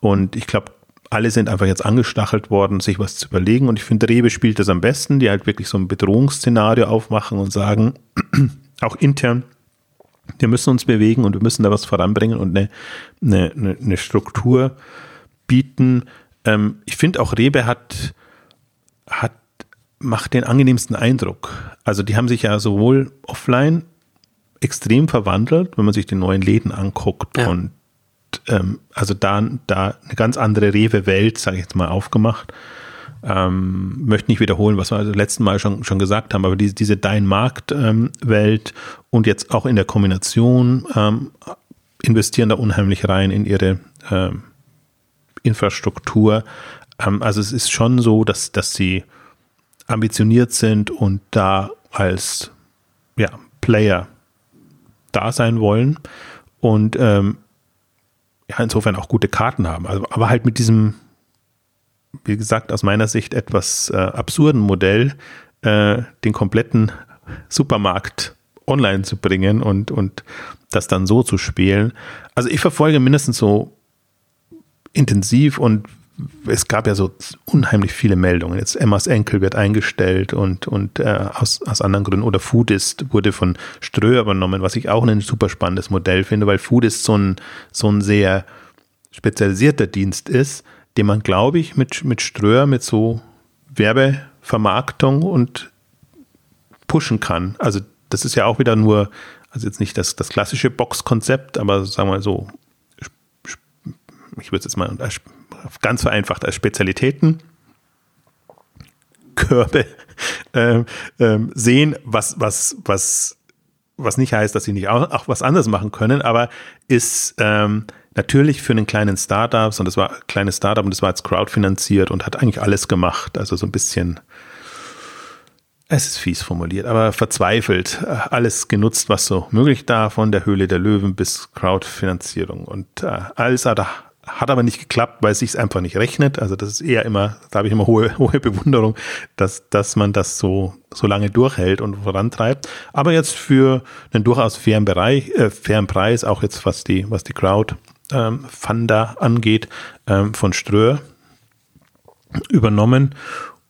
und ich glaube, alle sind einfach jetzt angestachelt worden, sich was zu überlegen und ich finde, Rewe spielt das am besten, die halt wirklich so ein Bedrohungsszenario aufmachen und sagen, auch intern, wir müssen uns bewegen und wir müssen da was voranbringen und eine, eine, eine Struktur bieten. Ähm, ich finde auch Rebe hat, hat, macht den angenehmsten Eindruck. Also die haben sich ja sowohl offline extrem verwandelt, wenn man sich die neuen Läden anguckt ja. und ähm, also da, da eine ganz andere Rewe-Welt, sage ich jetzt mal, aufgemacht. Ähm, möchte nicht wiederholen, was wir also letzten Mal schon, schon gesagt haben, aber diese, diese Dein-Markt-Welt ähm, und jetzt auch in der Kombination ähm, investieren da unheimlich rein in ihre ähm, Infrastruktur. Ähm, also es ist schon so, dass, dass sie ambitioniert sind und da als ja, Player da sein wollen und ähm, ja, insofern auch gute Karten haben. Also, aber halt mit diesem wie gesagt, aus meiner Sicht etwas äh, absurden Modell, äh, den kompletten Supermarkt online zu bringen und, und das dann so zu spielen. Also ich verfolge mindestens so intensiv und es gab ja so unheimlich viele Meldungen. Jetzt Emmas Enkel wird eingestellt und, und äh, aus, aus anderen Gründen. Oder Foodist wurde von Ströer übernommen, was ich auch ein super spannendes Modell finde, weil Foodist so ein, so ein sehr spezialisierter Dienst ist, den man, glaube ich, mit, mit Ströer, mit so Werbevermarktung und pushen kann. Also das ist ja auch wieder nur, also jetzt nicht das, das klassische Box-Konzept, aber sagen wir so, ich würde es jetzt mal ganz vereinfacht als Spezialitäten Körbe äh, äh, sehen, was, was, was, was nicht heißt, dass sie nicht auch, auch was anderes machen können, aber ist ähm, natürlich für einen kleinen Startup, und das war ein kleines Startup und das war jetzt crowdfinanziert und hat eigentlich alles gemacht. Also so ein bisschen, es ist fies formuliert, aber verzweifelt. Äh, alles genutzt, was so möglich da, von der Höhle der Löwen bis Crowdfinanzierung. Und äh, alles hat, hat aber nicht geklappt, weil es sich einfach nicht rechnet. Also das ist eher immer, da habe ich immer hohe, hohe Bewunderung, dass, dass man das so, so lange durchhält und vorantreibt. Aber jetzt für einen durchaus fairen Bereich, äh, fairen Preis, auch jetzt was die, was die Crowd ähm, Fanda angeht, ähm, von Ströer übernommen.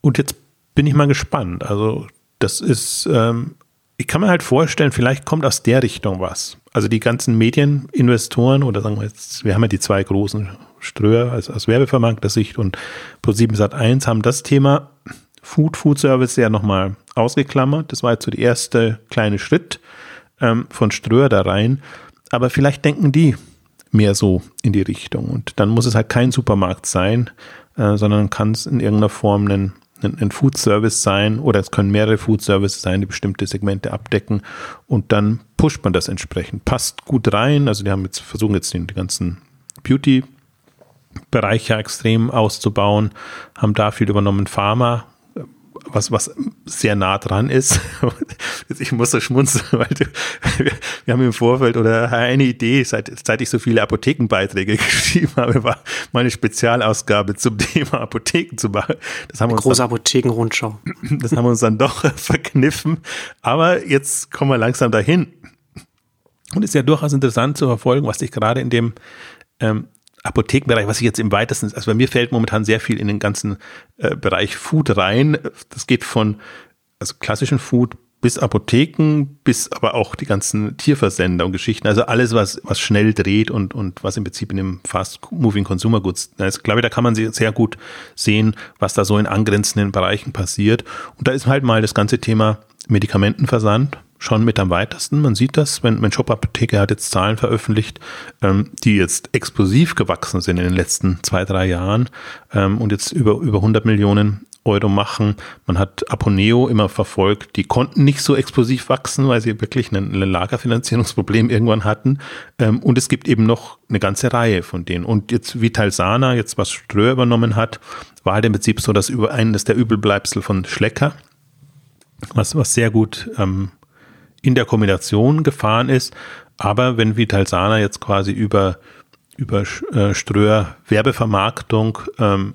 Und jetzt bin ich mal gespannt. Also, das ist, ähm, ich kann mir halt vorstellen, vielleicht kommt aus der Richtung was. Also die ganzen Medieninvestoren oder sagen wir jetzt, wir haben ja die zwei großen Ströer als, als Werbevermarkter-Sicht und Pro7 Sat1 haben das Thema Food, Food Service ja nochmal ausgeklammert. Das war jetzt so der erste kleine Schritt ähm, von Ströer da rein. Aber vielleicht denken die, mehr so in die Richtung. Und dann muss es halt kein Supermarkt sein, äh, sondern kann es in irgendeiner Form ein, ein, ein Food Service sein oder es können mehrere Food Services sein, die bestimmte Segmente abdecken und dann pusht man das entsprechend. Passt gut rein. Also die haben jetzt versuchen jetzt den, ganzen Beauty Bereiche extrem auszubauen, haben da viel übernommen. Pharma was, was sehr nah dran ist. ich muss so schmunzeln, weil du, wir haben im Vorfeld oder eine Idee, seit, seit ich so viele Apothekenbeiträge geschrieben habe, war meine Spezialausgabe zum Thema Apotheken zu machen. Das haben wir uns große Apothekenrundschau. Das haben wir uns dann doch verkniffen. Aber jetzt kommen wir langsam dahin. Und es ist ja durchaus interessant zu verfolgen, was sich gerade in dem ähm, Apothekenbereich, was ich jetzt im weitesten, also bei mir fällt momentan sehr viel in den ganzen äh, Bereich Food rein. Das geht von also klassischen Food bis Apotheken, bis aber auch die ganzen Tierversender und Geschichten. Also alles, was, was schnell dreht und, und was im Prinzip in dem Fast-Moving Consumer Goods. Ich glaube, da kann man sehr gut sehen, was da so in angrenzenden Bereichen passiert. Und da ist halt mal das ganze Thema Medikamentenversand schon mit am weitesten. Man sieht das, wenn, wenn Shop Apotheke hat jetzt Zahlen veröffentlicht, ähm, die jetzt explosiv gewachsen sind in den letzten zwei, drei Jahren ähm, und jetzt über, über 100 Millionen Euro machen. Man hat Aponeo immer verfolgt. Die konnten nicht so explosiv wachsen, weil sie wirklich ein, Lagerfinanzierungsproblem irgendwann hatten. Ähm, und es gibt eben noch eine ganze Reihe von denen. Und jetzt Vitalsana, jetzt was Ströer übernommen hat, war halt im Prinzip so das über eines der Übelbleibsel von Schlecker, was, was sehr gut ähm, in der Kombination gefahren ist. Aber wenn Vitalsana jetzt quasi über über äh, Ströer Werbevermarktung ähm,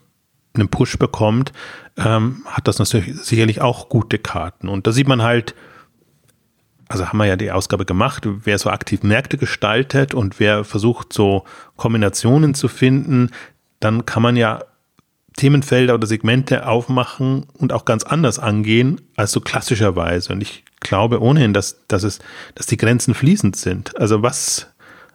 einen Push bekommt, ähm, hat das natürlich sicherlich auch gute Karten. Und da sieht man halt, also haben wir ja die Ausgabe gemacht, wer so aktiv Märkte gestaltet und wer versucht, so Kombinationen zu finden, dann kann man ja Themenfelder oder Segmente aufmachen und auch ganz anders angehen als so klassischerweise. Und ich glaube ohnehin, dass, dass es, dass die Grenzen fließend sind. Also was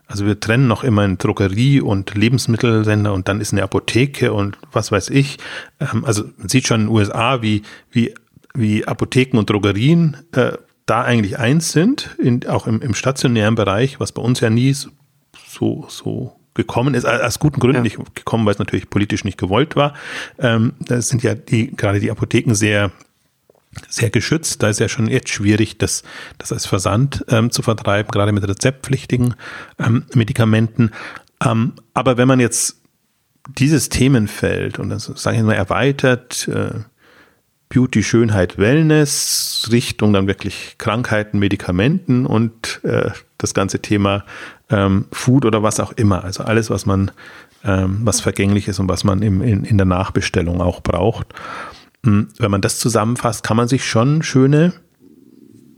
also wir trennen noch immer in Drogerie und Lebensmittelsender und dann ist eine Apotheke und was weiß ich. Ähm, also man sieht schon in den USA, wie, wie, wie Apotheken und Drogerien äh, da eigentlich eins sind, in, auch im, im stationären Bereich, was bei uns ja nie so, so gekommen ist, aus guten Gründen ja. nicht gekommen, weil es natürlich politisch nicht gewollt war. Ähm, da sind ja die, gerade die Apotheken sehr sehr geschützt. Da ist ja schon jetzt schwierig, das, das als Versand ähm, zu vertreiben, gerade mit rezeptpflichtigen ähm, Medikamenten. Ähm, aber wenn man jetzt dieses Themenfeld und das sage ich mal erweitert, äh, Beauty, Schönheit, Wellness, Richtung dann wirklich Krankheiten, Medikamenten und äh, das ganze Thema ähm, Food oder was auch immer. Also alles, was man, ähm, was vergänglich ist und was man im, in, in der Nachbestellung auch braucht. Hm, wenn man das zusammenfasst, kann man sich schon schöne,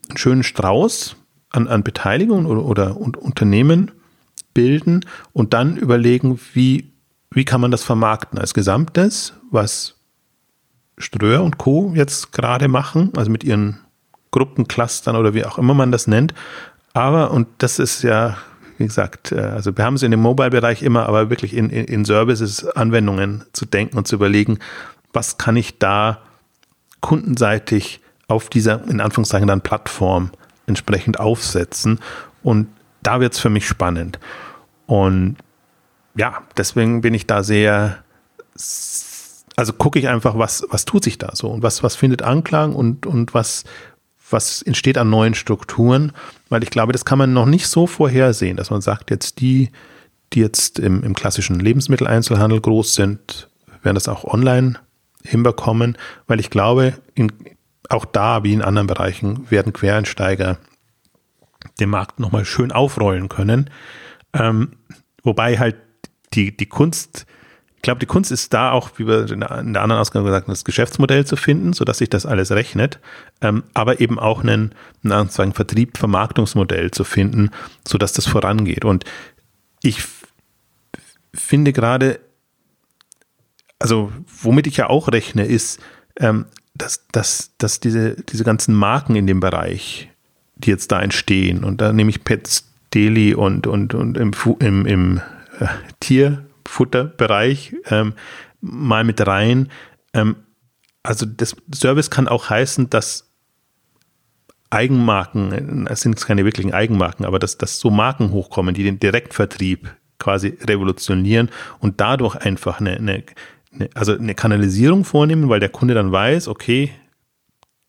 einen schönen Strauß an, an Beteiligungen oder, oder Unternehmen bilden und dann überlegen, wie, wie kann man das vermarkten als Gesamtes, was Ströer und Co. jetzt gerade machen, also mit ihren Gruppenclustern oder wie auch immer man das nennt. Aber, und das ist ja, wie gesagt, äh, also wir haben es in dem Mobile-Bereich immer, aber wirklich in, in, in Services, Anwendungen zu denken und zu überlegen, was kann ich da kundenseitig auf dieser, in Anführungszeichen, dann Plattform entsprechend aufsetzen. Und da wird es für mich spannend. Und ja, deswegen bin ich da sehr, also gucke ich einfach, was, was tut sich da so und was, was findet Anklang und, und was, was entsteht an neuen Strukturen, weil ich glaube, das kann man noch nicht so vorhersehen, dass man sagt, jetzt die, die jetzt im, im klassischen Lebensmitteleinzelhandel groß sind, werden das auch online hinbekommen, weil ich glaube, in, auch da wie in anderen Bereichen werden Quereinsteiger den Markt nochmal schön aufrollen können. Ähm, wobei halt die, die Kunst, ich glaube, die Kunst ist da auch, wie wir in der anderen Ausgabe gesagt haben, das Geschäftsmodell zu finden, sodass sich das alles rechnet, ähm, aber eben auch einen, einen Vertrieb, Vermarktungsmodell zu finden, sodass das vorangeht. Und ich finde gerade also womit ich ja auch rechne, ist, ähm, dass, dass, dass diese, diese ganzen Marken in dem Bereich, die jetzt da entstehen, und da nehme ich Pets Daily und, und, und im, im, im äh, Tierfutterbereich ähm, mal mit rein. Ähm, also das Service kann auch heißen, dass Eigenmarken, es sind keine wirklichen Eigenmarken, aber dass, dass so Marken hochkommen, die den Direktvertrieb quasi revolutionieren und dadurch einfach eine eine, also eine Kanalisierung vornehmen, weil der Kunde dann weiß, okay,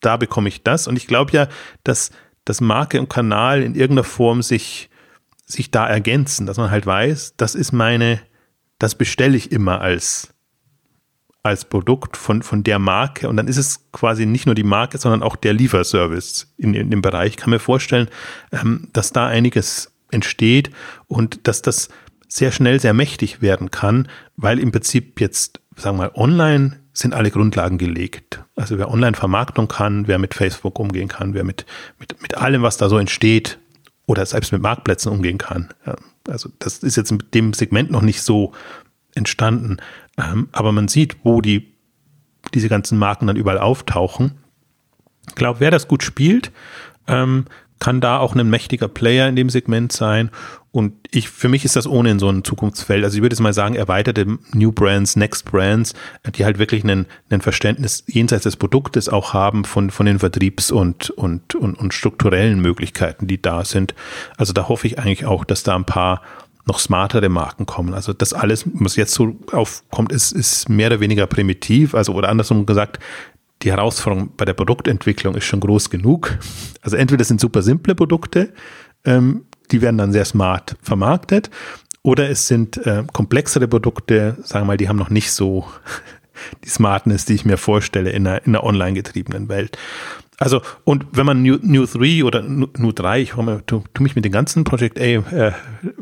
da bekomme ich das. Und ich glaube ja, dass das Marke und Kanal in irgendeiner Form sich, sich da ergänzen, dass man halt weiß, das ist meine, das bestelle ich immer als, als Produkt von, von der Marke. Und dann ist es quasi nicht nur die Marke, sondern auch der Lieferservice in, in dem Bereich. Ich kann mir vorstellen, ähm, dass da einiges entsteht und dass das sehr schnell sehr mächtig werden kann, weil im Prinzip jetzt sagen wir mal, online sind alle Grundlagen gelegt. Also wer online Vermarktung kann, wer mit Facebook umgehen kann, wer mit, mit, mit allem, was da so entsteht, oder selbst mit Marktplätzen umgehen kann. Ja, Also das ist jetzt mit dem Segment noch nicht so entstanden. Ähm, aber man sieht, wo die, diese ganzen Marken dann überall auftauchen. Ich glaube, wer das gut spielt, ähm, kann da auch ein mächtiger Player in dem Segment sein. Und ich, für mich ist das ohnehin so ein Zukunftsfeld. Also ich würde jetzt mal sagen, erweiterte New Brands, Next Brands, die halt wirklich ein, ein Verständnis jenseits des Produktes auch haben von, von den Vertriebs- und, und, und, und strukturellen Möglichkeiten, die da sind. Also da hoffe ich eigentlich auch, dass da ein paar noch smartere Marken kommen. Also das alles, was jetzt so aufkommt, ist, ist mehr oder weniger primitiv. Also oder andersrum gesagt, die Herausforderung bei der Produktentwicklung ist schon groß genug. Also entweder sind super simple Produkte, ähm, die werden dann sehr smart vermarktet, oder es sind äh, komplexere Produkte, sagen wir mal, die haben noch nicht so die Smartness, die ich mir vorstelle in einer, in einer online getriebenen Welt. Also, und wenn man New, New 3 oder New 3, ich tu, tu mich mit den ganzen Project A äh,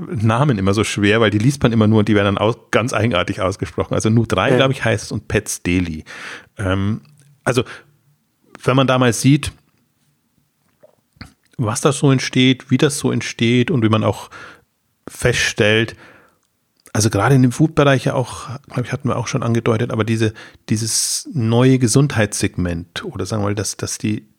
Namen immer so schwer, weil die liest man immer nur und die werden dann aus, ganz eigenartig ausgesprochen. Also New 3, ja. glaube ich, heißt es und Pets Daily. Ähm, also, wenn man da mal sieht, was das so entsteht, wie das so entsteht und wie man auch feststellt, also gerade in dem Food-Bereich ja auch, glaube ich, hatten wir auch schon angedeutet, aber diese, dieses neue Gesundheitssegment oder sagen wir mal, dass, dass die,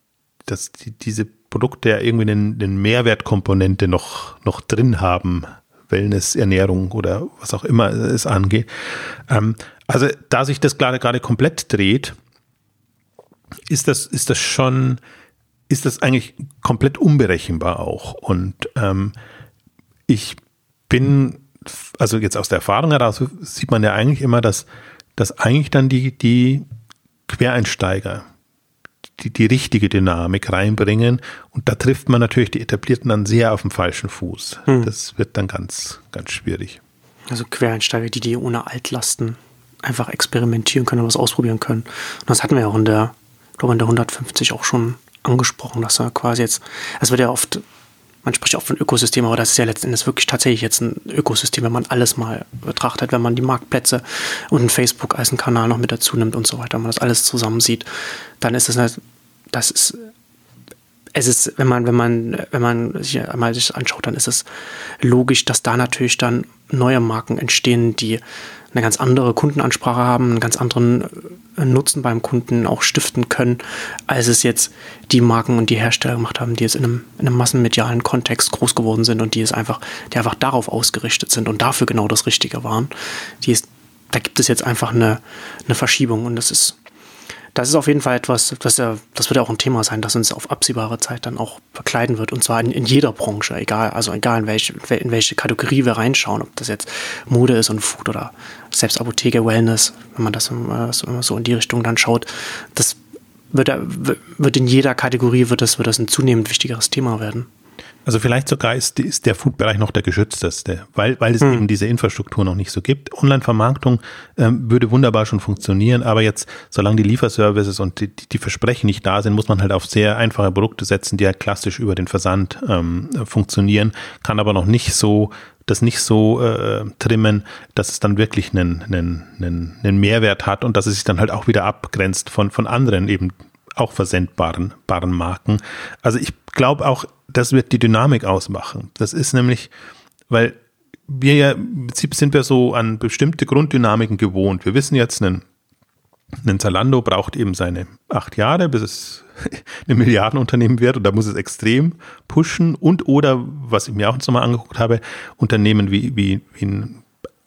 dass die, diese Produkte ja irgendwie eine, eine Mehrwertkomponente noch, noch drin haben, Wellness, Ernährung oder was auch immer es angeht. Ähm, also da sich das gerade gerade komplett dreht, ist das, ist das schon, ist das eigentlich komplett unberechenbar auch. Und ähm, ich bin, also jetzt aus der Erfahrung heraus sieht man ja eigentlich immer, dass, dass eigentlich dann die, die Quereinsteiger die, die richtige Dynamik reinbringen. Und da trifft man natürlich die Etablierten dann sehr auf dem falschen Fuß. Hm. Das wird dann ganz, ganz schwierig. Also Quereinsteiger, die die ohne Altlasten einfach experimentieren können und was ausprobieren können. Und das hatten wir ja auch in der ich glaube in der 150 auch schon angesprochen, dass er quasi jetzt, es wird ja oft, man spricht auch von Ökosystem, aber das ist ja letztendlich wirklich tatsächlich jetzt ein Ökosystem, wenn man alles mal betrachtet, wenn man die Marktplätze und Facebook als einen Kanal noch mit dazu nimmt und so weiter, wenn man das alles zusammen sieht, dann ist es halt, das ist es ist, wenn man, wenn man, wenn man sich einmal sich anschaut, dann ist es logisch, dass da natürlich dann neue Marken entstehen, die eine ganz andere Kundenansprache haben, einen ganz anderen äh, Nutzen beim Kunden auch stiften können, als es jetzt die Marken und die Hersteller gemacht haben, die jetzt in einem, in einem massenmedialen Kontext groß geworden sind und die es einfach, die einfach darauf ausgerichtet sind und dafür genau das Richtige waren. Die ist, da gibt es jetzt einfach eine, eine Verschiebung und das ist das ist auf jeden Fall etwas, das, ja, das wird ja auch ein Thema sein, das uns auf absehbare Zeit dann auch begleiten wird. Und zwar in, in jeder Branche, egal, also egal in welche, in welche Kategorie wir reinschauen, ob das jetzt Mode ist und Food oder selbst Apotheke, Wellness, wenn man das so in die Richtung dann schaut, das wird, wird in jeder Kategorie wird das, wird das ein zunehmend wichtigeres Thema werden. Also vielleicht sogar ist, ist der Food-Bereich noch der geschützteste, weil, weil es hm. eben diese Infrastruktur noch nicht so gibt. Online-Vermarktung ähm, würde wunderbar schon funktionieren, aber jetzt, solange die Lieferservices und die, die Versprechen nicht da sind, muss man halt auf sehr einfache Produkte setzen, die halt klassisch über den Versand ähm, funktionieren, kann aber noch nicht so das nicht so äh, trimmen, dass es dann wirklich einen, einen, einen, einen Mehrwert hat und dass es sich dann halt auch wieder abgrenzt von, von anderen eben auch versendbaren baren Marken. Also ich glaube auch, das wird die Dynamik ausmachen. Das ist nämlich, weil wir ja, im Prinzip sind wir so an bestimmte Grunddynamiken gewohnt. Wir wissen jetzt, ein, ein Zalando braucht eben seine acht Jahre, bis es ein Milliardenunternehmen wird und da muss es extrem pushen und oder, was ich mir auch nochmal angeguckt habe, Unternehmen wie, wie, wie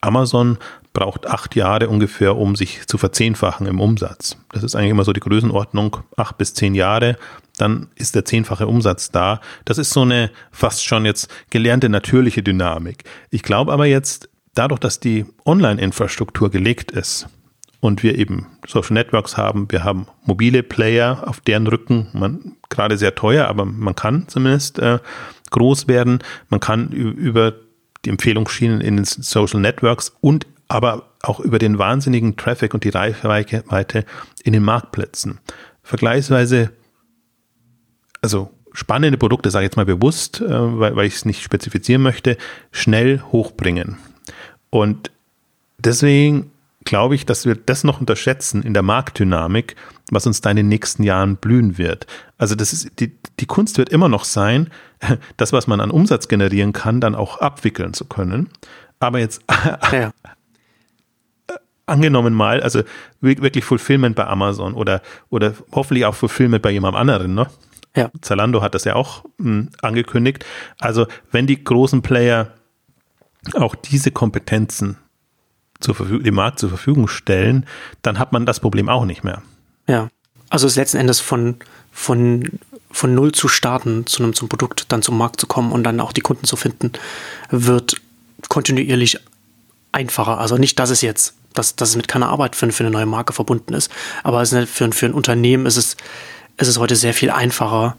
Amazon braucht acht Jahre ungefähr, um sich zu verzehnfachen im Umsatz. Das ist eigentlich immer so die Größenordnung, acht bis zehn Jahre, dann ist der zehnfache Umsatz da. Das ist so eine fast schon jetzt gelernte natürliche Dynamik. Ich glaube aber jetzt, dadurch, dass die Online-Infrastruktur gelegt ist und wir eben Social Networks haben, wir haben mobile Player, auf deren Rücken man gerade sehr teuer, aber man kann zumindest äh, groß werden. Man kann über die Empfehlungsschienen in den Social Networks und aber auch über den wahnsinnigen Traffic und die Reichweite in den Marktplätzen. Vergleichsweise, also spannende Produkte, sage ich jetzt mal bewusst, äh, weil, weil ich es nicht spezifizieren möchte, schnell hochbringen. Und deswegen glaube ich, dass wir das noch unterschätzen in der Marktdynamik, was uns da in den nächsten Jahren blühen wird. Also das ist, die, die Kunst wird immer noch sein, das, was man an Umsatz generieren kann, dann auch abwickeln zu können. Aber jetzt ja. Angenommen mal, also wirklich Fulfillment bei Amazon oder, oder hoffentlich auch Fulfillment bei jemand anderen, ne? Ja. Zalando hat das ja auch mh, hm, angekündigt. Also wenn die großen Player auch diese Kompetenzen zur Verfügung, dem Markt zur Verfügung stellen, dann hat man das Problem auch nicht mehr. Ja, also es ist letzten Endes von, von, von null zu starten, zu einem zum Produkt, dann zum Markt zu kommen und dann auch die Kunden zu finden, wird kontinuierlich einfacher. Also nicht, dass es jetzt, dass, dass es mit keiner Arbeit für, für eine neue Marke verbunden ist, aber es ist für, für ein Unternehmen ist es, ist heute sehr viel einfacher,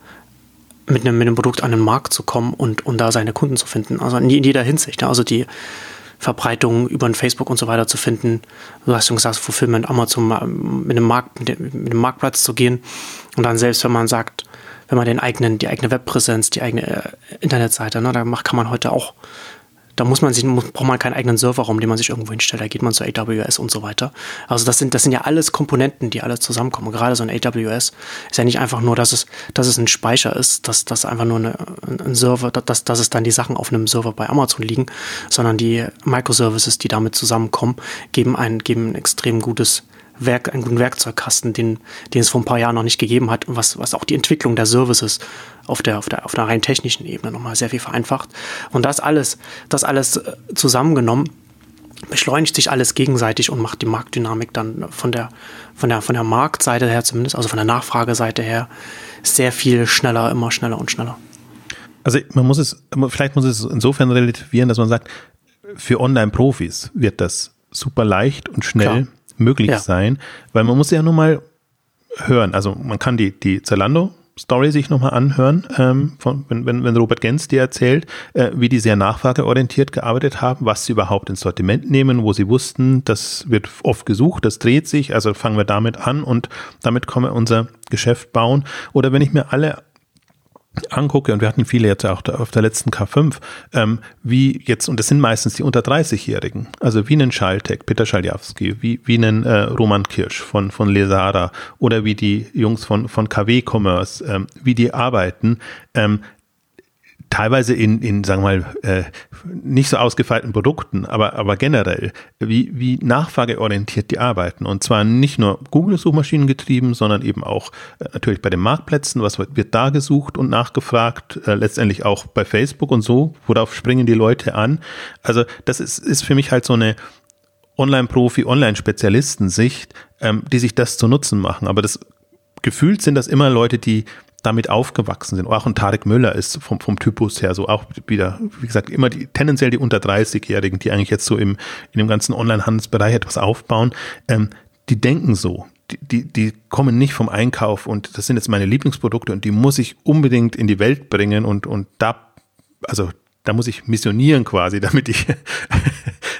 mit einem, mit einem Produkt an den Markt zu kommen und, und da seine Kunden zu finden. Also in jeder Hinsicht. Also die, Verbreitung über ein Facebook und so weiter zu finden. Du hast schon gesagt, Fulfillment, Amazon mit dem, Markt, mit dem Marktplatz zu gehen. Und dann selbst, wenn man sagt, wenn man den eigenen, die eigene Webpräsenz, die eigene äh, Internetseite, ne, da kann man heute auch da muss man sich, braucht man keinen eigenen Serverraum, den man sich irgendwo hinstellt. Da geht man zu AWS und so weiter. Also das sind, das sind ja alles Komponenten, die alle zusammenkommen. Gerade so ein AWS ist ja nicht einfach nur, dass es, dass es ein Speicher ist, dass das einfach nur eine, ein Server, dass, dass es dann die Sachen auf einem Server bei Amazon liegen, sondern die Microservices, die damit zusammenkommen, geben ein, geben ein extrem gutes Werk, einen guten Werkzeugkasten, den, den es vor ein paar Jahren noch nicht gegeben hat, was, was auch die Entwicklung der Services auf der, auf der, auf der rein technischen Ebene nochmal sehr viel vereinfacht. Und das alles, das alles äh, zusammengenommen, beschleunigt sich alles gegenseitig und macht die Marktdynamik dann von der, von der, von der Marktseite her zumindest, also von der Nachfrageseite her, sehr viel schneller, immer schneller und schneller. Also man muss es, vielleicht muss es insofern relativieren, dass man sagt, für Online-Profis wird das super leicht und schnell Klar möglich ja. sein, weil man muss ja nur mal hören. Also man kann die, die Zalando Story sich nochmal anhören, ähm, von, wenn, wenn, wenn Robert Gens dir erzählt, äh, wie die sehr nachfrageorientiert gearbeitet haben, was sie überhaupt ins Sortiment nehmen, wo sie wussten, das wird oft gesucht, das dreht sich, also fangen wir damit an und damit können wir unser Geschäft bauen. Oder wenn ich mir alle angucke, und wir hatten viele jetzt auch auf der letzten K5, ähm, wie jetzt, und das sind meistens die unter 30-Jährigen, also wie einen Schaltek, Peter Schaljawski, wie, wie einen äh, Roman Kirsch von, von Lesara oder wie die Jungs von, von KW Commerce, ähm, wie die arbeiten, ähm, teilweise in, in sagen wir mal, äh, nicht so ausgefeilten Produkten, aber, aber generell, wie, wie nachfrageorientiert die arbeiten. Und zwar nicht nur Google-Suchmaschinen getrieben, sondern eben auch äh, natürlich bei den Marktplätzen, was wird da gesucht und nachgefragt, äh, letztendlich auch bei Facebook und so, worauf springen die Leute an. Also das ist, ist für mich halt so eine Online-Profi, Online-Spezialisten-Sicht, ähm, die sich das zu Nutzen machen. Aber das gefühlt sind das immer Leute, die damit aufgewachsen sind. Auch ein Tarek Müller ist vom, vom Typus her so auch wieder, wie gesagt, immer die, tendenziell die unter 30-Jährigen, die eigentlich jetzt so im, in dem ganzen Online-Handelsbereich etwas aufbauen, ähm, die denken so. Die, die, kommen nicht vom Einkauf und das sind jetzt meine Lieblingsprodukte und die muss ich unbedingt in die Welt bringen und, und da, also da muss ich missionieren quasi, damit ich,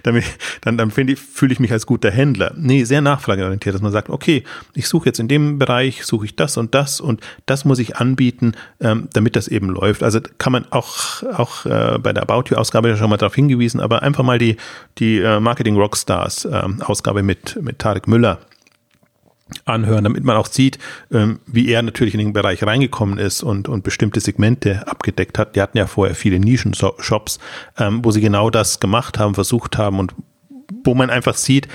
damit, dann, dann finde ich, fühle ich mich als guter Händler. Nee, sehr nachfrageorientiert, dass man sagt, okay, ich suche jetzt in dem Bereich, suche ich das und das und das muss ich anbieten, ähm, damit das eben läuft. Also kann man auch, auch äh, bei der About You-Ausgabe ja schon mal darauf hingewiesen, aber einfach mal die, die äh, Marketing Rockstars äh, Ausgabe mit, mit Tarek Müller anhören, damit man auch sieht, ähm, wie er natürlich in den Bereich reingekommen ist und, und bestimmte Segmente abgedeckt hat. Die hatten ja vorher viele Nischen-Shops, ähm, wo sie genau das gemacht haben, versucht haben und wo man einfach sieht,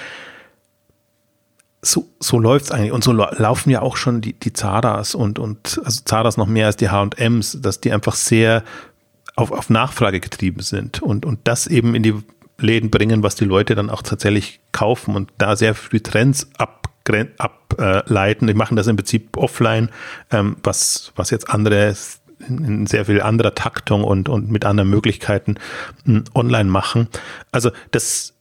so, so läuft es eigentlich. Und so laufen ja auch schon die, die Zaras und, und also Zaras noch mehr als die HMs, dass die einfach sehr auf, auf Nachfrage getrieben sind und, und das eben in die Läden bringen, was die Leute dann auch tatsächlich kaufen und da sehr früh Trends ab ableiten. Die machen das im Prinzip offline, ähm, was, was jetzt andere in sehr viel anderer Taktung und, und mit anderen Möglichkeiten hm, online machen. Also das,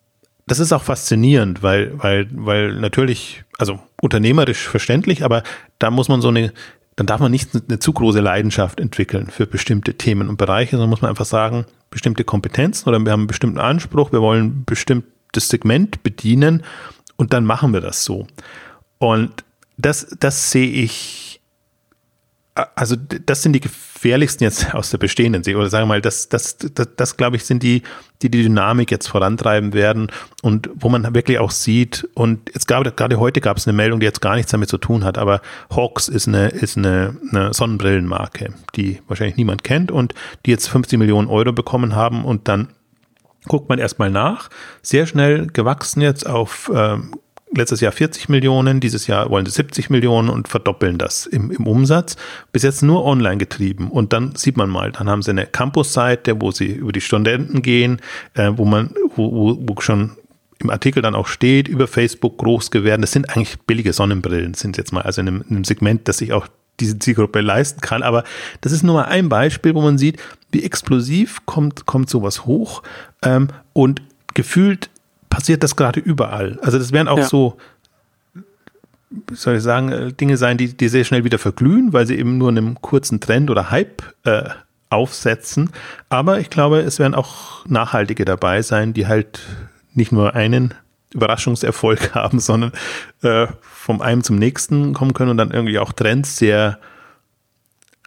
das ist auch faszinierend, weil, weil, weil natürlich, also unternehmerisch verständlich, aber da muss man so eine, dann darf man nicht eine zu große Leidenschaft entwickeln für bestimmte Themen und Bereiche, sondern muss man einfach sagen, bestimmte Kompetenzen oder wir haben einen bestimmten Anspruch, wir wollen ein bestimmtes Segment bedienen und dann machen wir das so. Und das, das sehe ich also das sind die gefährlichsten jetzt aus der bestehenden Serie. Oder sagen wir mal, das, das, das, das glaube ich, sind die, die die Dynamik jetzt vorantreiben werden und wo man wirklich auch sieht, und jetzt gab, gerade heute gab es eine Meldung, die jetzt gar nichts damit zu tun hat, aber Hawks ist eine, ist eine, eine Sonnenbrillenmarke, die wahrscheinlich niemand kennt und die jetzt 50 Millionen Euro bekommen haben und dann guckt man erstmal nach. Sehr schnell gewachsen jetzt auf ähm, letztes Jahr 40 Millionen, dieses Jahr wollen sie 70 Millionen und verdoppeln das im, im Umsatz. Bis jetzt nur online getrieben. Und dann sieht man mal, dann haben sie eine Campus-Seite, wo sie über die Studenten gehen, äh, wo man, wo, wo, schon im Artikel dann auch steht, über Facebook groß geworden. Das sind eigentlich billige Sonnenbrillen, sind jetzt mal, also in einem, in einem Segment, das sich auch diese Zielgruppe leisten kann. Aber das ist nur mal ein Beispiel, wo man sieht, wie explosiv kommt, kommt sowas hoch ähm, und gefühlt passiert das gerade überall. Also das wären auch ja. so, soll ich sagen, äh, Dinge sein, die, die sehr schnell wieder verglühen, weil sie eben nur einem kurzen Trend oder Hype äh, aufsetzen. Aber ich glaube, es werden auch nachhaltige dabei sein, die halt nicht nur einen Überraschungserfolg haben, sondern äh, vom einen zum nächsten kommen können und dann irgendwie auch Trends sehr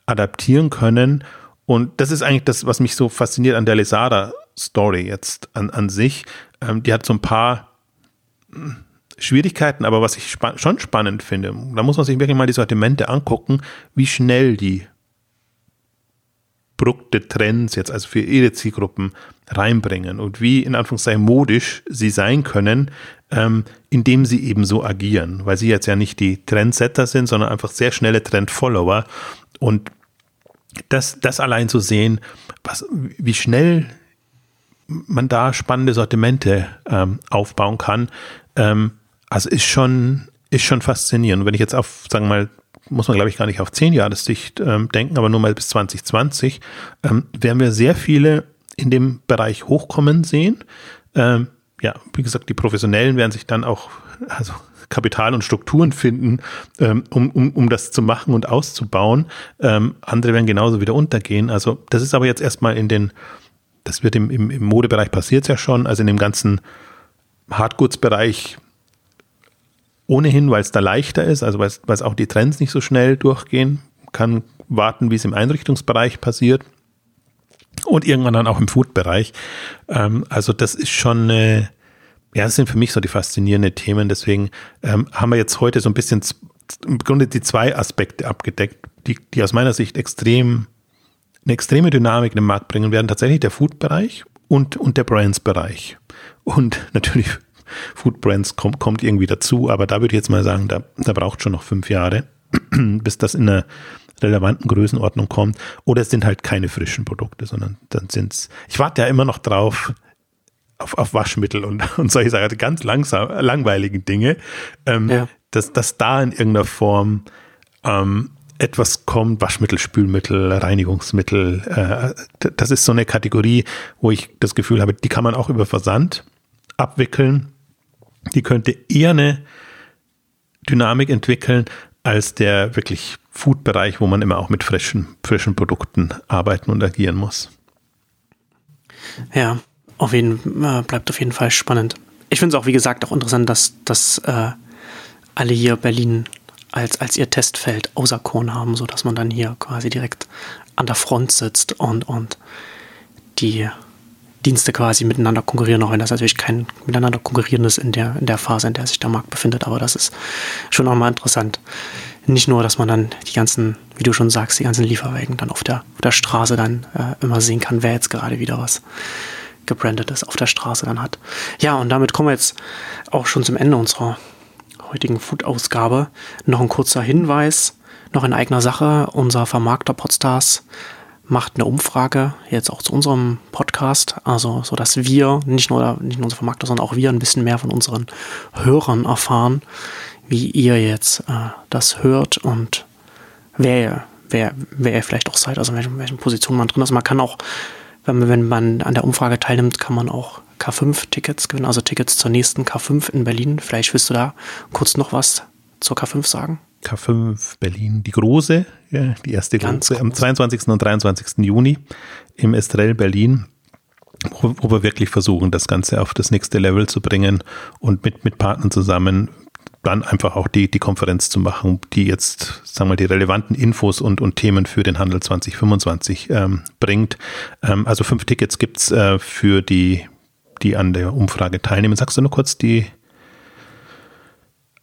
adaptieren können. Und das ist eigentlich das, was mich so fasziniert an der Lesada Story jetzt an, an sich. Ähm, die hat so ein paar hm, Schwierigkeiten, aber was ich spa schon spannend finde, da muss man sich wirklich mal die Sortimente angucken, wie schnell die Produkte, Trends jetzt also für ihre Zielgruppen reinbringen und wie in Anführungszeichen modisch sie sein können, ähm, indem sie eben so agieren, weil sie jetzt ja nicht die Trendsetter sind, sondern einfach sehr schnelle Trendfollower und das, das allein zu sehen, was, wie schnell man da spannende Sortimente ähm, aufbauen kann. Ähm, also ist schon, ist schon faszinierend. Wenn ich jetzt auf, sagen wir mal, muss man glaube ich gar nicht auf zehn Jahre Sicht ähm, denken, aber nur mal bis 2020, ähm, werden wir sehr viele in dem Bereich hochkommen sehen. Ähm, ja, wie gesagt, die Professionellen werden sich dann auch, also Kapital und Strukturen finden, ähm, um, um, um das zu machen und auszubauen. Ähm, andere werden genauso wieder untergehen. Also das ist aber jetzt erstmal in den das wird im, im, im Modebereich passiert ja schon, also in dem ganzen Hardgoods-Bereich ohnehin, weil es da leichter ist, also weil es auch die Trends nicht so schnell durchgehen, kann warten, wie es im Einrichtungsbereich passiert und irgendwann dann auch im Food-Bereich. Ähm, also das ist schon, äh, ja, das sind für mich so die faszinierenden Themen. Deswegen ähm, haben wir jetzt heute so ein bisschen im Grunde die zwei Aspekte abgedeckt, die, die aus meiner Sicht extrem eine extreme Dynamik in den Markt bringen werden tatsächlich der Food-Bereich und, und der Brands-Bereich. Und natürlich Food Brands kommt, kommt irgendwie dazu, aber da würde ich jetzt mal sagen, da, da braucht schon noch fünf Jahre, bis das in einer relevanten Größenordnung kommt. Oder es sind halt keine frischen Produkte, sondern dann sind es. Ich warte ja immer noch drauf, auf, auf Waschmittel und, und solche Sachen, also ganz langsam, langweiligen Dinge, ähm, ja. dass, dass da in irgendeiner Form ähm, etwas kommt, Waschmittel, Spülmittel, Reinigungsmittel, äh, das ist so eine Kategorie, wo ich das Gefühl habe, die kann man auch über Versand abwickeln. Die könnte eher eine Dynamik entwickeln als der wirklich Food-Bereich, wo man immer auch mit frischen, frischen Produkten arbeiten und agieren muss. Ja, auf jeden, äh, bleibt auf jeden Fall spannend. Ich finde es auch, wie gesagt, auch interessant, dass, dass äh, alle hier Berlin als, als ihr Testfeld auserkoren haben, sodass man dann hier quasi direkt an der Front sitzt und, und die Dienste quasi miteinander konkurrieren, auch wenn das natürlich kein miteinander konkurrieren ist in der, in der Phase, in der sich der Markt befindet, aber das ist schon nochmal interessant. Nicht nur, dass man dann die ganzen, wie du schon sagst, die ganzen Lieferwagen dann auf der, auf der Straße dann äh, immer sehen kann, wer jetzt gerade wieder was gebrandetes auf der Straße dann hat. Ja, und damit kommen wir jetzt auch schon zum Ende unserer heutigen Food-Ausgabe noch ein kurzer Hinweis, noch in eigener Sache. Unser Vermarkter Podstars macht eine Umfrage jetzt auch zu unserem Podcast, also so dass wir nicht nur nicht nur unser Vermarkter, sondern auch wir ein bisschen mehr von unseren Hörern erfahren, wie ihr jetzt äh, das hört und wer wer wer ihr vielleicht auch seid, also in welchen, welchen Positionen man drin ist. Man kann auch, wenn man, wenn man an der Umfrage teilnimmt, kann man auch K5-Tickets gewinnen, also Tickets zur nächsten K5 in Berlin. Vielleicht willst du da kurz noch was zur K5 sagen? K5 Berlin, die große, die erste Ganz große, am 22. und 23. Juni im Estrell Berlin, wo, wo, wir wirklich versuchen, das Ganze auf das nächste Level zu bringen und mit, mit Partnern zusammen dann einfach auch die, die Konferenz zu machen, die jetzt, sagen wir mal, die relevanten Infos und, und Themen für den Handel 2025 ähm, bringt. Ähm, also fünf Tickets gibt's äh, für die, die an der Umfrage teilnehmen. Sagst du nur kurz die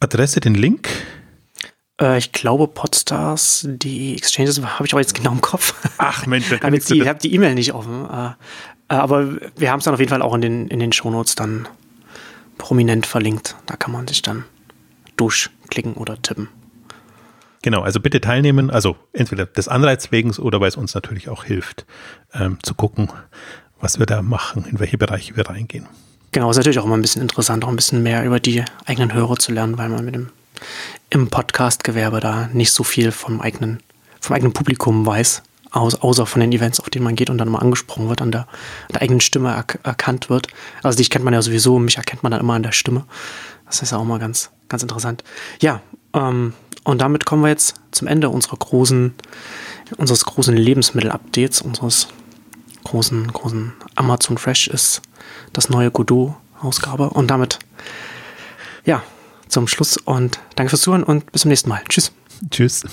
Adresse, den Link? Äh, ich glaube Podstars, die Exchanges, habe ich aber jetzt genau im Kopf. Ach Mensch, da kann ich die, Ich habe die E-Mail nicht offen. Äh, äh, aber wir haben es dann auf jeden Fall auch in den, in den Shownotes dann prominent verlinkt. Da kann man sich dann durchklicken oder tippen. Genau, also bitte teilnehmen, also entweder des Anreiz wegen oder weil es uns natürlich auch hilft, ähm, zu gucken, was wir da machen, in welche Bereiche wir reingehen. Genau, ist natürlich auch immer ein bisschen interessant, auch ein bisschen mehr über die eigenen Hörer zu lernen, weil man mit dem im Podcast-Gewerbe da nicht so viel vom eigenen, vom eigenen Publikum weiß, außer von den Events, auf denen man geht und dann mal angesprochen wird, an der, an der eigenen Stimme er, erkannt wird. Also dich kennt man ja sowieso, mich erkennt man dann immer an der Stimme. Das ist ja auch mal ganz, ganz interessant. Ja, ähm, und damit kommen wir jetzt zum Ende unserer großen, unseres großen Lebensmittel-Updates, unseres großen, großen Amazon Fresh ist das neue Godot-Ausgabe. Und damit, ja, zum Schluss und danke fürs Zuhören und bis zum nächsten Mal. Tschüss. Tschüss.